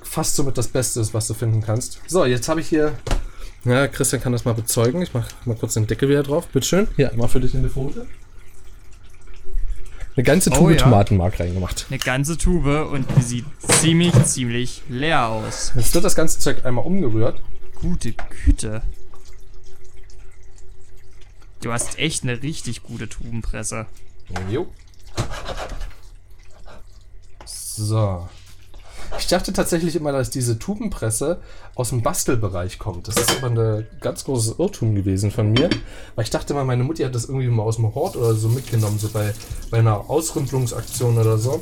[SPEAKER 2] fast somit das Beste ist, was du finden kannst. So, jetzt habe ich hier. Ja, Christian kann das mal bezeugen. Ich mache mal kurz den Deckel wieder drauf. Bitteschön. Hier, einmal für dich in die Folie. Eine ganze
[SPEAKER 3] Oh,
[SPEAKER 2] Tube
[SPEAKER 3] ja.
[SPEAKER 2] Tomatenmark reingemacht.
[SPEAKER 3] Eine ganze Tube und die sieht ziemlich, ziemlich leer aus.
[SPEAKER 2] Jetzt wird das ganze Zeug einmal umgerührt.
[SPEAKER 3] Gute Güte. Du hast echt eine richtig gute Tubenpresse.
[SPEAKER 2] Jo. So. Ich dachte tatsächlich immer, dass diese Tubenpresse aus dem Bastelbereich kommt. Das ist aber ein ganz großes Irrtum gewesen von mir. Weil ich dachte mal, meine Mutti hat das irgendwie mal aus dem Hort oder so mitgenommen, so bei, bei einer Ausrümpelungsaktion oder so.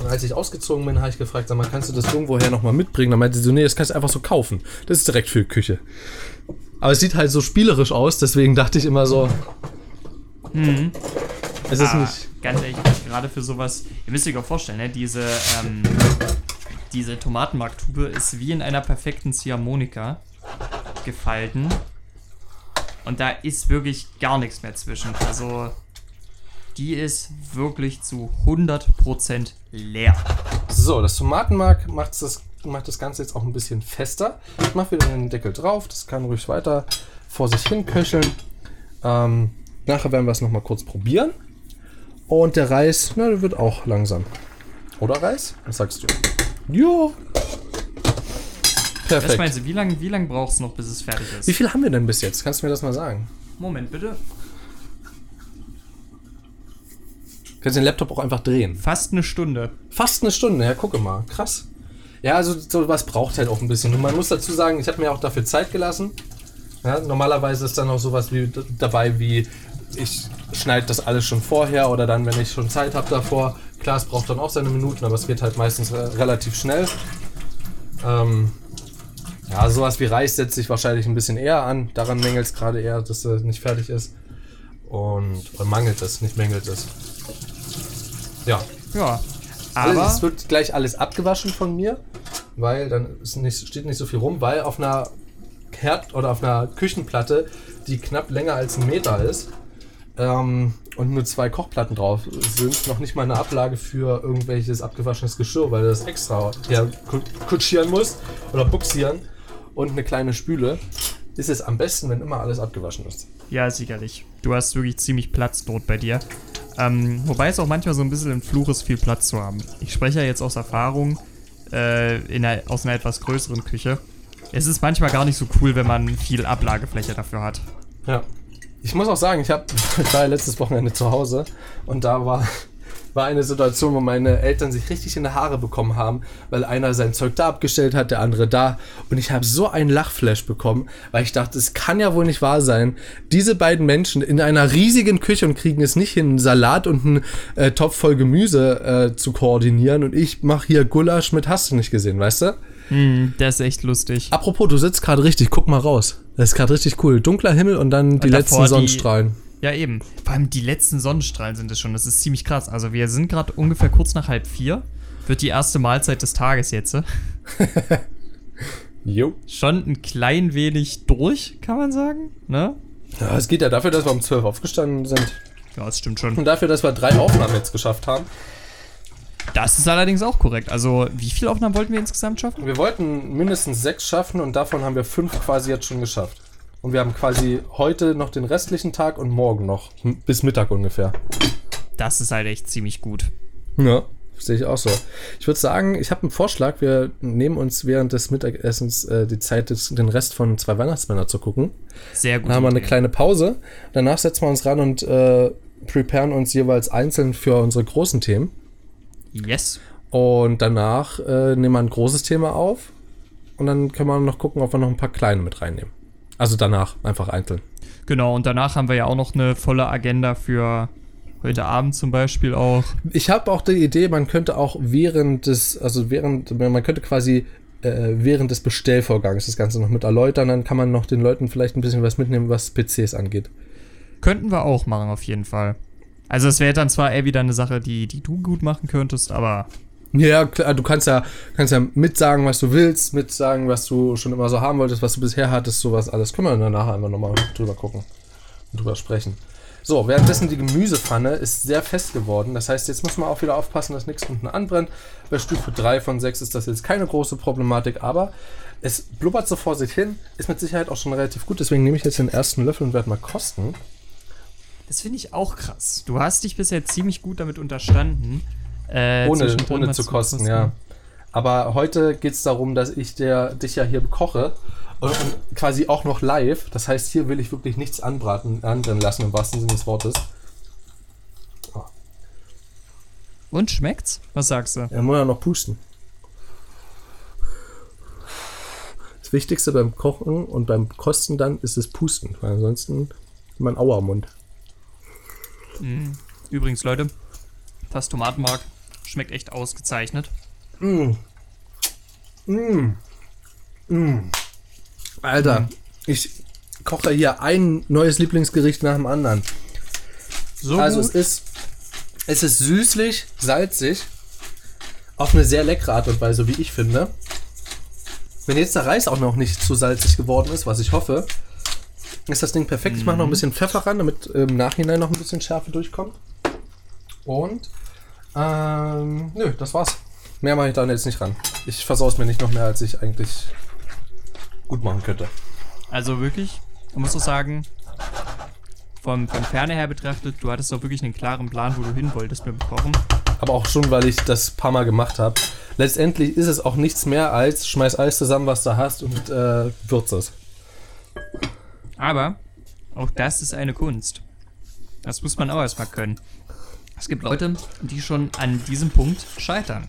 [SPEAKER 2] Und als ich ausgezogen bin, habe ich gefragt, sag mal, kannst du das irgendwoher nochmal mitbringen? Dann meinte sie so, nee, das kannst du einfach so kaufen. Das ist direkt für die Küche. Aber es sieht halt so spielerisch aus, deswegen dachte ich immer so.
[SPEAKER 3] Mhm.
[SPEAKER 2] Es ist
[SPEAKER 3] Ah,
[SPEAKER 2] nicht.
[SPEAKER 3] Ganz ehrlich, gerade für sowas, ihr müsst euch auch vorstellen, ne, diese, ähm, diese Tomatenmarktube ist wie in einer perfekten Ziehharmonika gefalten. Und da ist wirklich gar nichts mehr zwischen. Also, die ist wirklich zu 100% leer.
[SPEAKER 2] So, das Tomatenmark macht das, macht das Ganze jetzt auch ein bisschen fester. Ich mache wieder den Deckel drauf. Das kann ruhig weiter vor sich hin köcheln. Ähm, nachher werden wir es nochmal kurz probieren. Und der Reis, na, der wird auch langsam. Oder Reis? Was sagst du? Ja.
[SPEAKER 3] Was
[SPEAKER 2] Perfekt.
[SPEAKER 3] meinst du, wie lange wie lang brauchst du noch, bis es fertig ist?
[SPEAKER 2] Wie viel haben wir denn bis jetzt? Kannst du mir das mal sagen?
[SPEAKER 3] Moment bitte.
[SPEAKER 2] Kannst den Laptop auch einfach drehen.
[SPEAKER 3] Fast eine Stunde.
[SPEAKER 2] Fast eine Stunde, ja, gucke mal. Krass. Ja, also sowas braucht halt auch ein bisschen. Und man muss dazu sagen, ich habe mir auch dafür Zeit gelassen. Ja, normalerweise ist dann auch sowas wie dabei wie ich schneide das alles schon vorher oder dann, wenn ich schon Zeit habe davor. Klar, es braucht dann auch seine Minuten, aber es geht halt meistens äh, relativ schnell. Ähm, ja, sowas wie Reis setzt sich wahrscheinlich ein bisschen eher an. Daran mängelt es gerade eher, dass er nicht fertig ist. Und oder mangelt es, nicht mängelt es. Ja,
[SPEAKER 3] Ja.
[SPEAKER 2] also
[SPEAKER 3] Aber
[SPEAKER 2] es wird gleich alles abgewaschen von mir, weil dann ist nicht, steht nicht so viel rum, weil auf einer Herd oder auf einer Küchenplatte, die knapp länger als ein Meter ist ähm, und nur zwei Kochplatten drauf sind, noch nicht mal eine Ablage für irgendwelches abgewaschenes Geschirr, weil das extra her kutschieren muss oder buxieren und eine kleine Spüle, ist es am besten, wenn immer alles abgewaschen ist.
[SPEAKER 3] Ja, sicherlich. Du hast wirklich ziemlich Platznot bei dir. Ähm, wobei es auch manchmal so ein bisschen ein Fluch ist, viel Platz zu haben. Ich spreche ja jetzt aus Erfahrung äh, in einer, aus einer etwas größeren Küche. Es ist manchmal gar nicht so cool, wenn man viel Ablagefläche dafür hat.
[SPEAKER 2] Ja. Ich muss auch sagen, ich, hab, ich war ja letztes Wochenende zu Hause und da war, war eine Situation, wo meine Eltern sich richtig in die Haare bekommen haben, weil einer sein Zeug da abgestellt hat, der andere da. Und ich habe so einen Lachflash bekommen, weil ich dachte, es kann ja wohl nicht wahr sein. Diese beiden Menschen in einer riesigen Küche und kriegen es nicht hin, einen Salat und einen äh, Topf voll Gemüse äh, zu koordinieren. Und ich mache hier Gulasch mit Hast du nicht gesehen, weißt du?
[SPEAKER 3] Hm, der ist echt lustig.
[SPEAKER 2] Apropos, du sitzt gerade richtig, guck mal raus. Das ist gerade richtig cool. Dunkler Himmel und dann die
[SPEAKER 3] davor
[SPEAKER 2] letzten
[SPEAKER 3] die-
[SPEAKER 2] Sonnenstrahlen.
[SPEAKER 3] Ja, eben. Vor allem die letzten Sonnenstrahlen sind es schon. Das ist ziemlich krass. Also wir sind gerade ungefähr kurz nach halb vier. Wird die erste Mahlzeit des Tages jetzt. äh.
[SPEAKER 2] Jo.
[SPEAKER 3] Schon ein klein wenig durch, kann man sagen. Ne?
[SPEAKER 2] Ja, es geht ja dafür, dass wir um 12 aufgestanden sind.
[SPEAKER 3] Ja, das stimmt schon.
[SPEAKER 2] Und dafür, dass wir drei Aufnahmen jetzt geschafft haben.
[SPEAKER 3] Das ist allerdings auch korrekt. Also, wie viele Aufnahmen wollten wir insgesamt schaffen?
[SPEAKER 2] Wir wollten mindestens sechs schaffen und davon haben wir fünf quasi jetzt schon geschafft. Und wir haben quasi heute noch den restlichen Tag und morgen noch. Bis Mittag ungefähr.
[SPEAKER 3] Das ist halt echt ziemlich gut.
[SPEAKER 2] Ja, sehe ich auch so. Ich würde sagen, ich habe einen Vorschlag. Wir nehmen uns während des Mittagessens äh, die Zeit, den Rest von zwei Weihnachtsmänner zu gucken.
[SPEAKER 3] Sehr gut.
[SPEAKER 2] Dann haben wir eine kleine Pause. Danach setzen wir uns ran und äh, preparen uns jeweils einzeln für unsere großen Themen.
[SPEAKER 3] Yes.
[SPEAKER 2] Und danach äh, nehmen wir ein großes Thema auf. Und dann können wir noch gucken, ob wir noch ein paar kleine mit reinnehmen. Also danach, einfach einzeln.
[SPEAKER 3] Genau, und danach haben wir ja auch noch eine volle Agenda für heute Abend zum Beispiel auch.
[SPEAKER 2] Ich habe auch die Idee, man könnte auch während des, also während, man könnte quasi äh, während des Bestellvorgangs das Ganze noch mit erläutern. Dann kann man noch den Leuten vielleicht ein bisschen was mitnehmen, was PCs angeht.
[SPEAKER 3] Könnten wir auch machen, auf jeden Fall. Also, es wäre dann zwar eher wieder eine Sache, die, die du gut machen könntest, aber
[SPEAKER 2] Ja, klar, du kannst ja, kannst ja mitsagen, was du willst, mitsagen, was du schon immer so haben wolltest, was du bisher hattest, sowas alles. Können wir danach einfach nochmal drüber gucken und drüber sprechen. So, währenddessen die Gemüsepfanne ist sehr fest geworden. Das heißt, jetzt muss man auch wieder aufpassen, dass nichts unten anbrennt. Bei Stufe 3 von 6 ist das jetzt keine große Problematik, aber es blubbert so vor sich hin, ist mit Sicherheit auch schon relativ gut. Deswegen nehme ich jetzt den ersten Löffel und werde mal kosten.
[SPEAKER 3] Das finde ich auch krass. Du hast dich bisher ziemlich gut damit unterstanden. Äh,
[SPEAKER 2] ohne, ohne zu kosten, ja. Aber heute geht es darum, dass ich der, dich ja hier koche und, und quasi auch noch live. Das heißt, hier will ich wirklich nichts anbraten, anbrennen lassen, im wahrsten Sinne des Wortes.
[SPEAKER 3] Und schmeckt's? Was sagst du?
[SPEAKER 2] Ja, muss ja noch pusten. Das Wichtigste beim Kochen und beim Kosten dann ist das Pusten, weil ansonsten hat man Auer Mund.
[SPEAKER 3] Übrigens, Leute, das Tomatenmark schmeckt echt ausgezeichnet.
[SPEAKER 2] Alter, ich koche hier ein neues Lieblingsgericht nach dem anderen.
[SPEAKER 3] So
[SPEAKER 2] Also
[SPEAKER 3] gut.
[SPEAKER 2] es ist, es ist süßlich, salzig, auf eine sehr leckere Art und Weise, wie ich finde. Wenn jetzt der Reis auch noch nicht zu salzig geworden ist, was ich hoffe, ist das Ding perfekt. Ich mache noch ein bisschen Pfeffer ran, damit im Nachhinein noch ein bisschen Schärfe durchkommt. Und Ähm, nö, das war's. Mehr mache ich da jetzt nicht ran. Ich versaue mir nicht noch mehr, als ich eigentlich gut machen könnte.
[SPEAKER 3] Also wirklich, man muss doch sagen, vom, von Ferne her betrachtet, du hattest doch wirklich einen klaren Plan, wo du hin wolltest mit dem Kochen.
[SPEAKER 2] Aber auch schon, weil ich das paar Mal gemacht habe. Letztendlich ist es auch nichts mehr als schmeiß alles zusammen, was du hast und äh, würz es.
[SPEAKER 3] Aber auch das ist eine Kunst. Das muss man auch erstmal können. Es gibt Leute, die schon an diesem Punkt scheitern.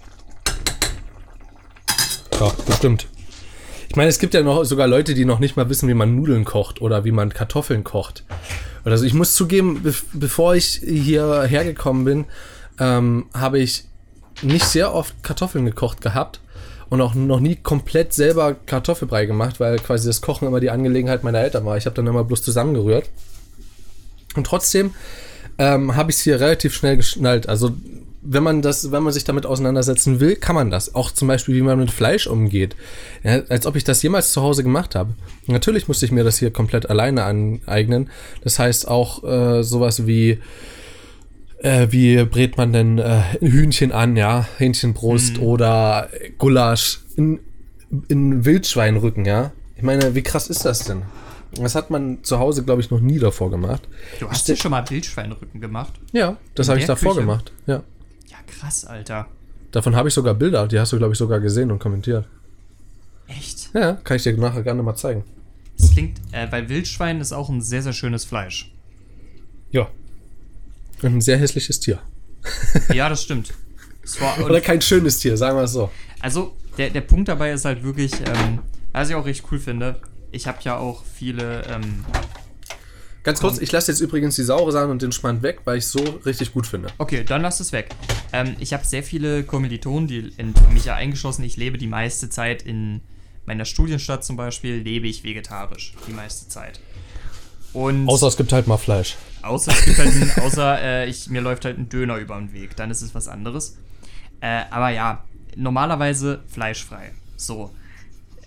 [SPEAKER 2] Ja, bestimmt. Ich meine, es gibt ja noch sogar Leute, die noch nicht mal wissen, wie man Nudeln kocht oder wie man Kartoffeln kocht. Also ich muss zugeben, be bevor ich hierher gekommen bin, ähm, habe ich nicht sehr oft Kartoffeln gekocht gehabt und auch noch nie komplett selber Kartoffelbrei gemacht, weil quasi das Kochen immer die Angelegenheit meiner Eltern war. Ich habe dann immer bloß zusammengerührt. Und trotzdem ähm, habe ich es hier relativ schnell geschnallt. Also wenn man das, wenn man sich damit auseinandersetzen will, kann man das. Auch zum Beispiel, wie man mit Fleisch umgeht. Ja, als ob ich das jemals zu Hause gemacht habe. Natürlich musste ich mir das hier komplett alleine aneignen. Das heißt auch äh, sowas wie äh, wie brät man denn äh, Hühnchen an, ja, Hähnchenbrust
[SPEAKER 3] Mhm.
[SPEAKER 2] oder Gulasch in, in Wildschweinrücken, ja. Ich meine, wie krass ist das denn? Das hat man zu Hause, glaube ich, noch nie davor gemacht.
[SPEAKER 3] Du hast dir schon mal Wildschweinrücken gemacht?
[SPEAKER 2] Ja, das habe ich davor
[SPEAKER 3] Küche?
[SPEAKER 2] gemacht. Ja.
[SPEAKER 3] Ja, krass, Alter.
[SPEAKER 2] Davon habe ich sogar Bilder, die hast du, glaube ich, sogar gesehen und kommentiert.
[SPEAKER 3] Echt?
[SPEAKER 2] Ja, kann ich dir nachher gerne mal zeigen.
[SPEAKER 3] Das klingt, äh, weil Wildschwein ist auch ein sehr, sehr schönes Fleisch.
[SPEAKER 2] Ja. Und ein sehr hässliches Tier.
[SPEAKER 3] Ja, das stimmt.
[SPEAKER 2] Oder kein schönes Tier, sagen wir es so.
[SPEAKER 3] Also, der, der Punkt dabei ist halt wirklich, ähm, was ich auch recht cool finde, ich habe ja auch viele, ähm,
[SPEAKER 2] Ganz kurz, ich lasse jetzt übrigens die saure Sahne und den Schmand weg, weil ich so richtig gut finde.
[SPEAKER 3] okay, dann lass es weg. Ähm, ich habe sehr viele Kommilitonen, die in mich ja eingeschlossen, ich lebe die meiste Zeit in meiner Studienstadt zum Beispiel, lebe ich vegetarisch, die meiste Zeit. Und
[SPEAKER 2] Außer es gibt halt mal Fleisch.
[SPEAKER 3] Außer es gibt halt ein, außer äh, ich, mir läuft halt ein Döner über den Weg, dann ist es was anderes. Äh, aber ja, normalerweise fleischfrei. So.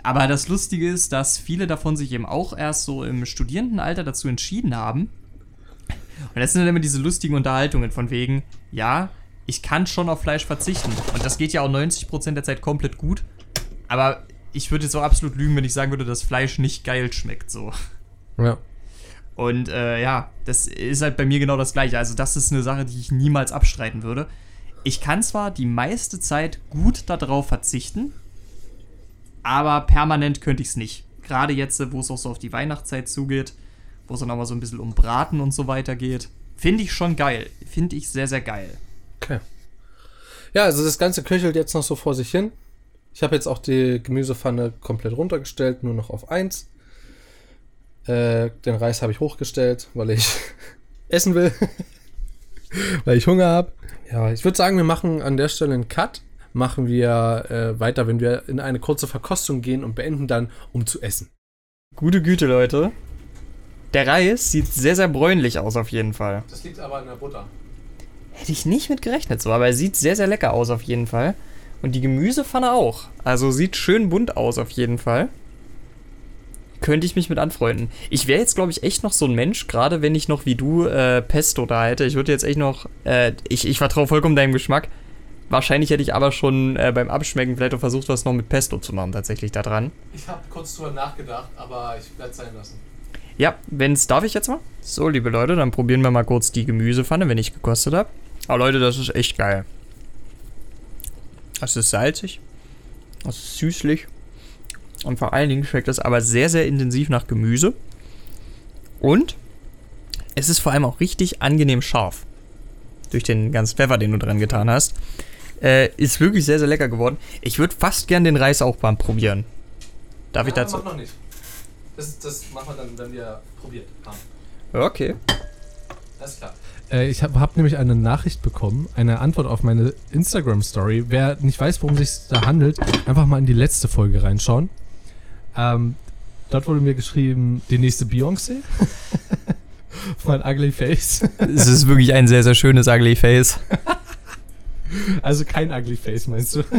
[SPEAKER 3] Aber das Lustige ist, dass viele davon sich eben auch erst so im Studierendenalter dazu entschieden haben. Und das sind dann immer diese lustigen Unterhaltungen von wegen, ja, ich kann schon auf Fleisch verzichten. Und das geht ja auch 90% der Zeit komplett gut. Aber ich würde jetzt auch absolut lügen, wenn ich sagen würde, dass Fleisch nicht geil schmeckt. So.
[SPEAKER 2] Ja.
[SPEAKER 3] Und äh, ja, das ist halt bei mir genau das gleiche. Also das ist eine Sache, die ich niemals abstreiten würde. Ich kann zwar die meiste Zeit gut darauf verzichten, aber permanent könnte ich es nicht. Gerade jetzt, wo es auch so auf die Weihnachtszeit zugeht, wo es dann auch mal so ein bisschen um Braten und so weiter geht. Finde ich schon geil. Finde ich sehr, sehr geil.
[SPEAKER 2] Okay. Ja, also das Ganze köchelt jetzt noch so vor sich hin. Ich habe jetzt auch die Gemüsepfanne komplett runtergestellt, nur noch auf 1. Äh, den Reis habe ich hochgestellt, weil ich essen will. weil ich Hunger habe. Ja, ich würde sagen, wir machen an der Stelle einen Cut. Machen wir äh, weiter, wenn wir in eine kurze Verkostung gehen und beenden dann, um zu essen.
[SPEAKER 3] Gute Güte, Leute. Der Reis sieht sehr, sehr bräunlich aus auf jeden Fall.
[SPEAKER 2] Das liegt aber an der Butter.
[SPEAKER 3] Hätte ich nicht mit gerechnet so, aber er sieht sehr, sehr lecker aus auf jeden Fall. Und die Gemüsepfanne auch. Also sieht schön bunt aus auf jeden Fall. Könnte ich mich mit anfreunden. Ich wäre jetzt, glaube ich, echt noch so ein Mensch, gerade wenn ich noch wie du äh, Pesto da hätte. Ich würde jetzt echt noch. Äh, ich, ich vertraue vollkommen deinem Geschmack. Wahrscheinlich hätte ich aber schon äh, beim Abschmecken vielleicht auch versucht, was noch mit Pesto zu machen, tatsächlich da dran.
[SPEAKER 2] Ich habe kurz drüber nachgedacht, aber ich werde es sein lassen.
[SPEAKER 3] Ja, wenn's darf ich jetzt mal? So, liebe Leute, dann probieren wir mal kurz die Gemüsepfanne, wenn ich gekostet habe. Aber Leute, das ist echt geil. Das ist salzig. Das ist süßlich. Und vor allen Dingen schmeckt das aber sehr, sehr intensiv nach Gemüse. Und es ist vor allem auch richtig angenehm scharf. Durch den ganzen Pfeffer, den du dran getan hast. Äh, ist wirklich sehr, sehr lecker geworden. Ich würde fast gern den Reis auch mal probieren. Darf ich dazu?
[SPEAKER 2] noch nicht. Das, das machen wir dann, wenn wir probiert haben.
[SPEAKER 3] Okay.
[SPEAKER 2] Alles klar.
[SPEAKER 4] Äh, ich habe hab nämlich eine Nachricht bekommen, eine Antwort auf meine Instagram-Story. Wer nicht weiß, worum es sich da handelt, einfach mal in die letzte Folge reinschauen. Ähm, dort wurde mir geschrieben, die nächste Beyoncé. mein Ugly Face.
[SPEAKER 3] Es ist wirklich ein sehr, sehr schönes Ugly Face.
[SPEAKER 4] Also kein Ugly Face, meinst du?
[SPEAKER 2] Du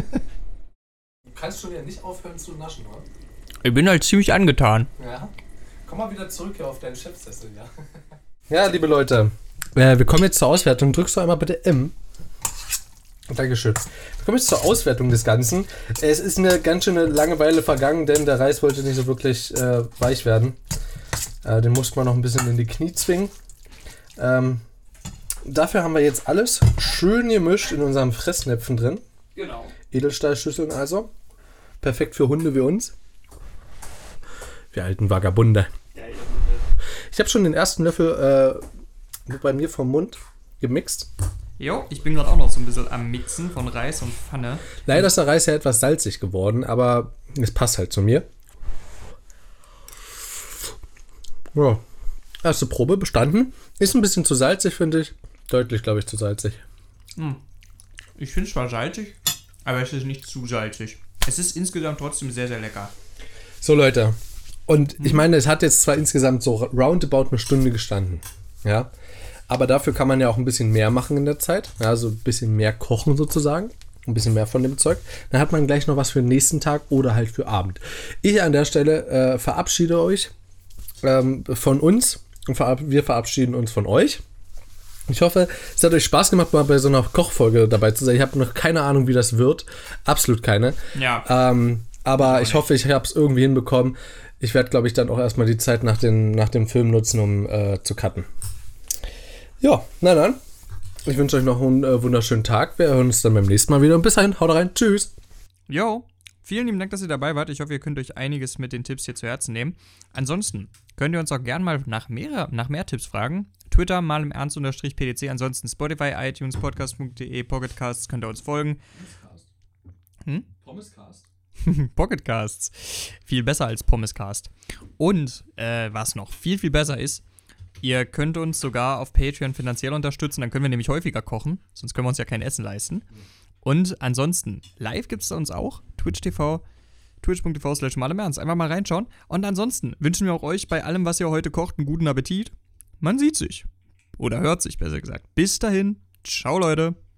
[SPEAKER 2] kannst schon wieder nicht aufhören zu naschen, oder?
[SPEAKER 3] Ich bin halt ziemlich angetan.
[SPEAKER 2] Ja. Komm mal wieder zurück hier auf deinen Chefsessel, ja. Ja, liebe Leute, äh, wir kommen jetzt zur Auswertung. Drückst du einmal bitte M. Dankeschön. Wir kommen jetzt zur Auswertung des Ganzen. Es ist eine ganz schöne Langeweile vergangen, denn der Reis wollte nicht so wirklich äh, weich werden. Äh, den musste man noch ein bisschen in die Knie zwingen. Ähm, dafür haben wir jetzt alles schön gemischt in unserem Fressnäpfen drin.
[SPEAKER 3] Genau.
[SPEAKER 2] Edelstahlschüsseln also. Perfekt für Hunde wie uns. Wir alten Vagabunde. Ich habe schon den ersten Löffel äh, bei mir vom Mund gemixt.
[SPEAKER 3] Jo, ich bin gerade auch noch so ein bisschen am Mixen von Reis und Pfanne.
[SPEAKER 2] Leider ist der Reis ja etwas salzig geworden, aber es passt halt zu mir. Ja, erste Probe bestanden. Ist ein bisschen zu salzig, finde ich. Deutlich, glaube ich, zu salzig.
[SPEAKER 3] Ich finde es zwar salzig, aber es ist nicht zu salzig. Es ist insgesamt trotzdem sehr, sehr lecker.
[SPEAKER 2] So, Leute. Und ich meine, es hat jetzt zwar insgesamt so roundabout eine Stunde gestanden. Ja. Aber dafür kann man ja auch ein bisschen mehr machen in der Zeit. Ja, so ein bisschen mehr kochen sozusagen. Ein bisschen mehr von dem Zeug. Dann hat man gleich noch was für den nächsten Tag oder halt für Abend. Ich an der Stelle äh, verabschiede euch ähm, von uns und verab wir verabschieden uns von euch. Ich hoffe, es hat euch Spaß gemacht, mal bei so einer Kochfolge dabei zu sein. Ich habe noch keine Ahnung, wie das wird. Absolut keine.
[SPEAKER 3] Ja.
[SPEAKER 2] Ähm, aber ich hoffe, ich habe es irgendwie hinbekommen. Ich werde, glaube ich, dann auch erstmal die Zeit nach, den, nach dem Film nutzen, um äh, zu cutten. Ja, na dann. Ich wünsche euch noch einen äh, wunderschönen Tag. Wir hören uns dann beim nächsten Mal wieder. Und bis dahin, haut rein. Tschüss.
[SPEAKER 3] Jo, vielen lieben Dank, dass ihr dabei wart. Ich hoffe, ihr könnt euch einiges mit den Tipps hier zu Herzen nehmen. Ansonsten könnt ihr uns auch gerne mal nach mehr, nach mehr Tipps fragen. Twitter mal im Ernst unterstrich PDC. Ansonsten Spotify, iTunes, Podcast.de, Pocketcasts könnt ihr uns folgen. Pocketcasts. Viel besser als Pommescast. Und äh, was noch viel, viel besser ist, ihr könnt uns sogar auf Patreon finanziell unterstützen, dann können wir nämlich häufiger kochen, sonst können wir uns ja kein Essen leisten. Und ansonsten, live gibt es uns auch, Twitch TV, twitch.tv slash. Einfach mal reinschauen. Und ansonsten wünschen wir auch euch bei allem, was ihr heute kocht, einen guten Appetit. Man sieht sich. Oder hört sich, besser gesagt. Bis dahin. Ciao, Leute.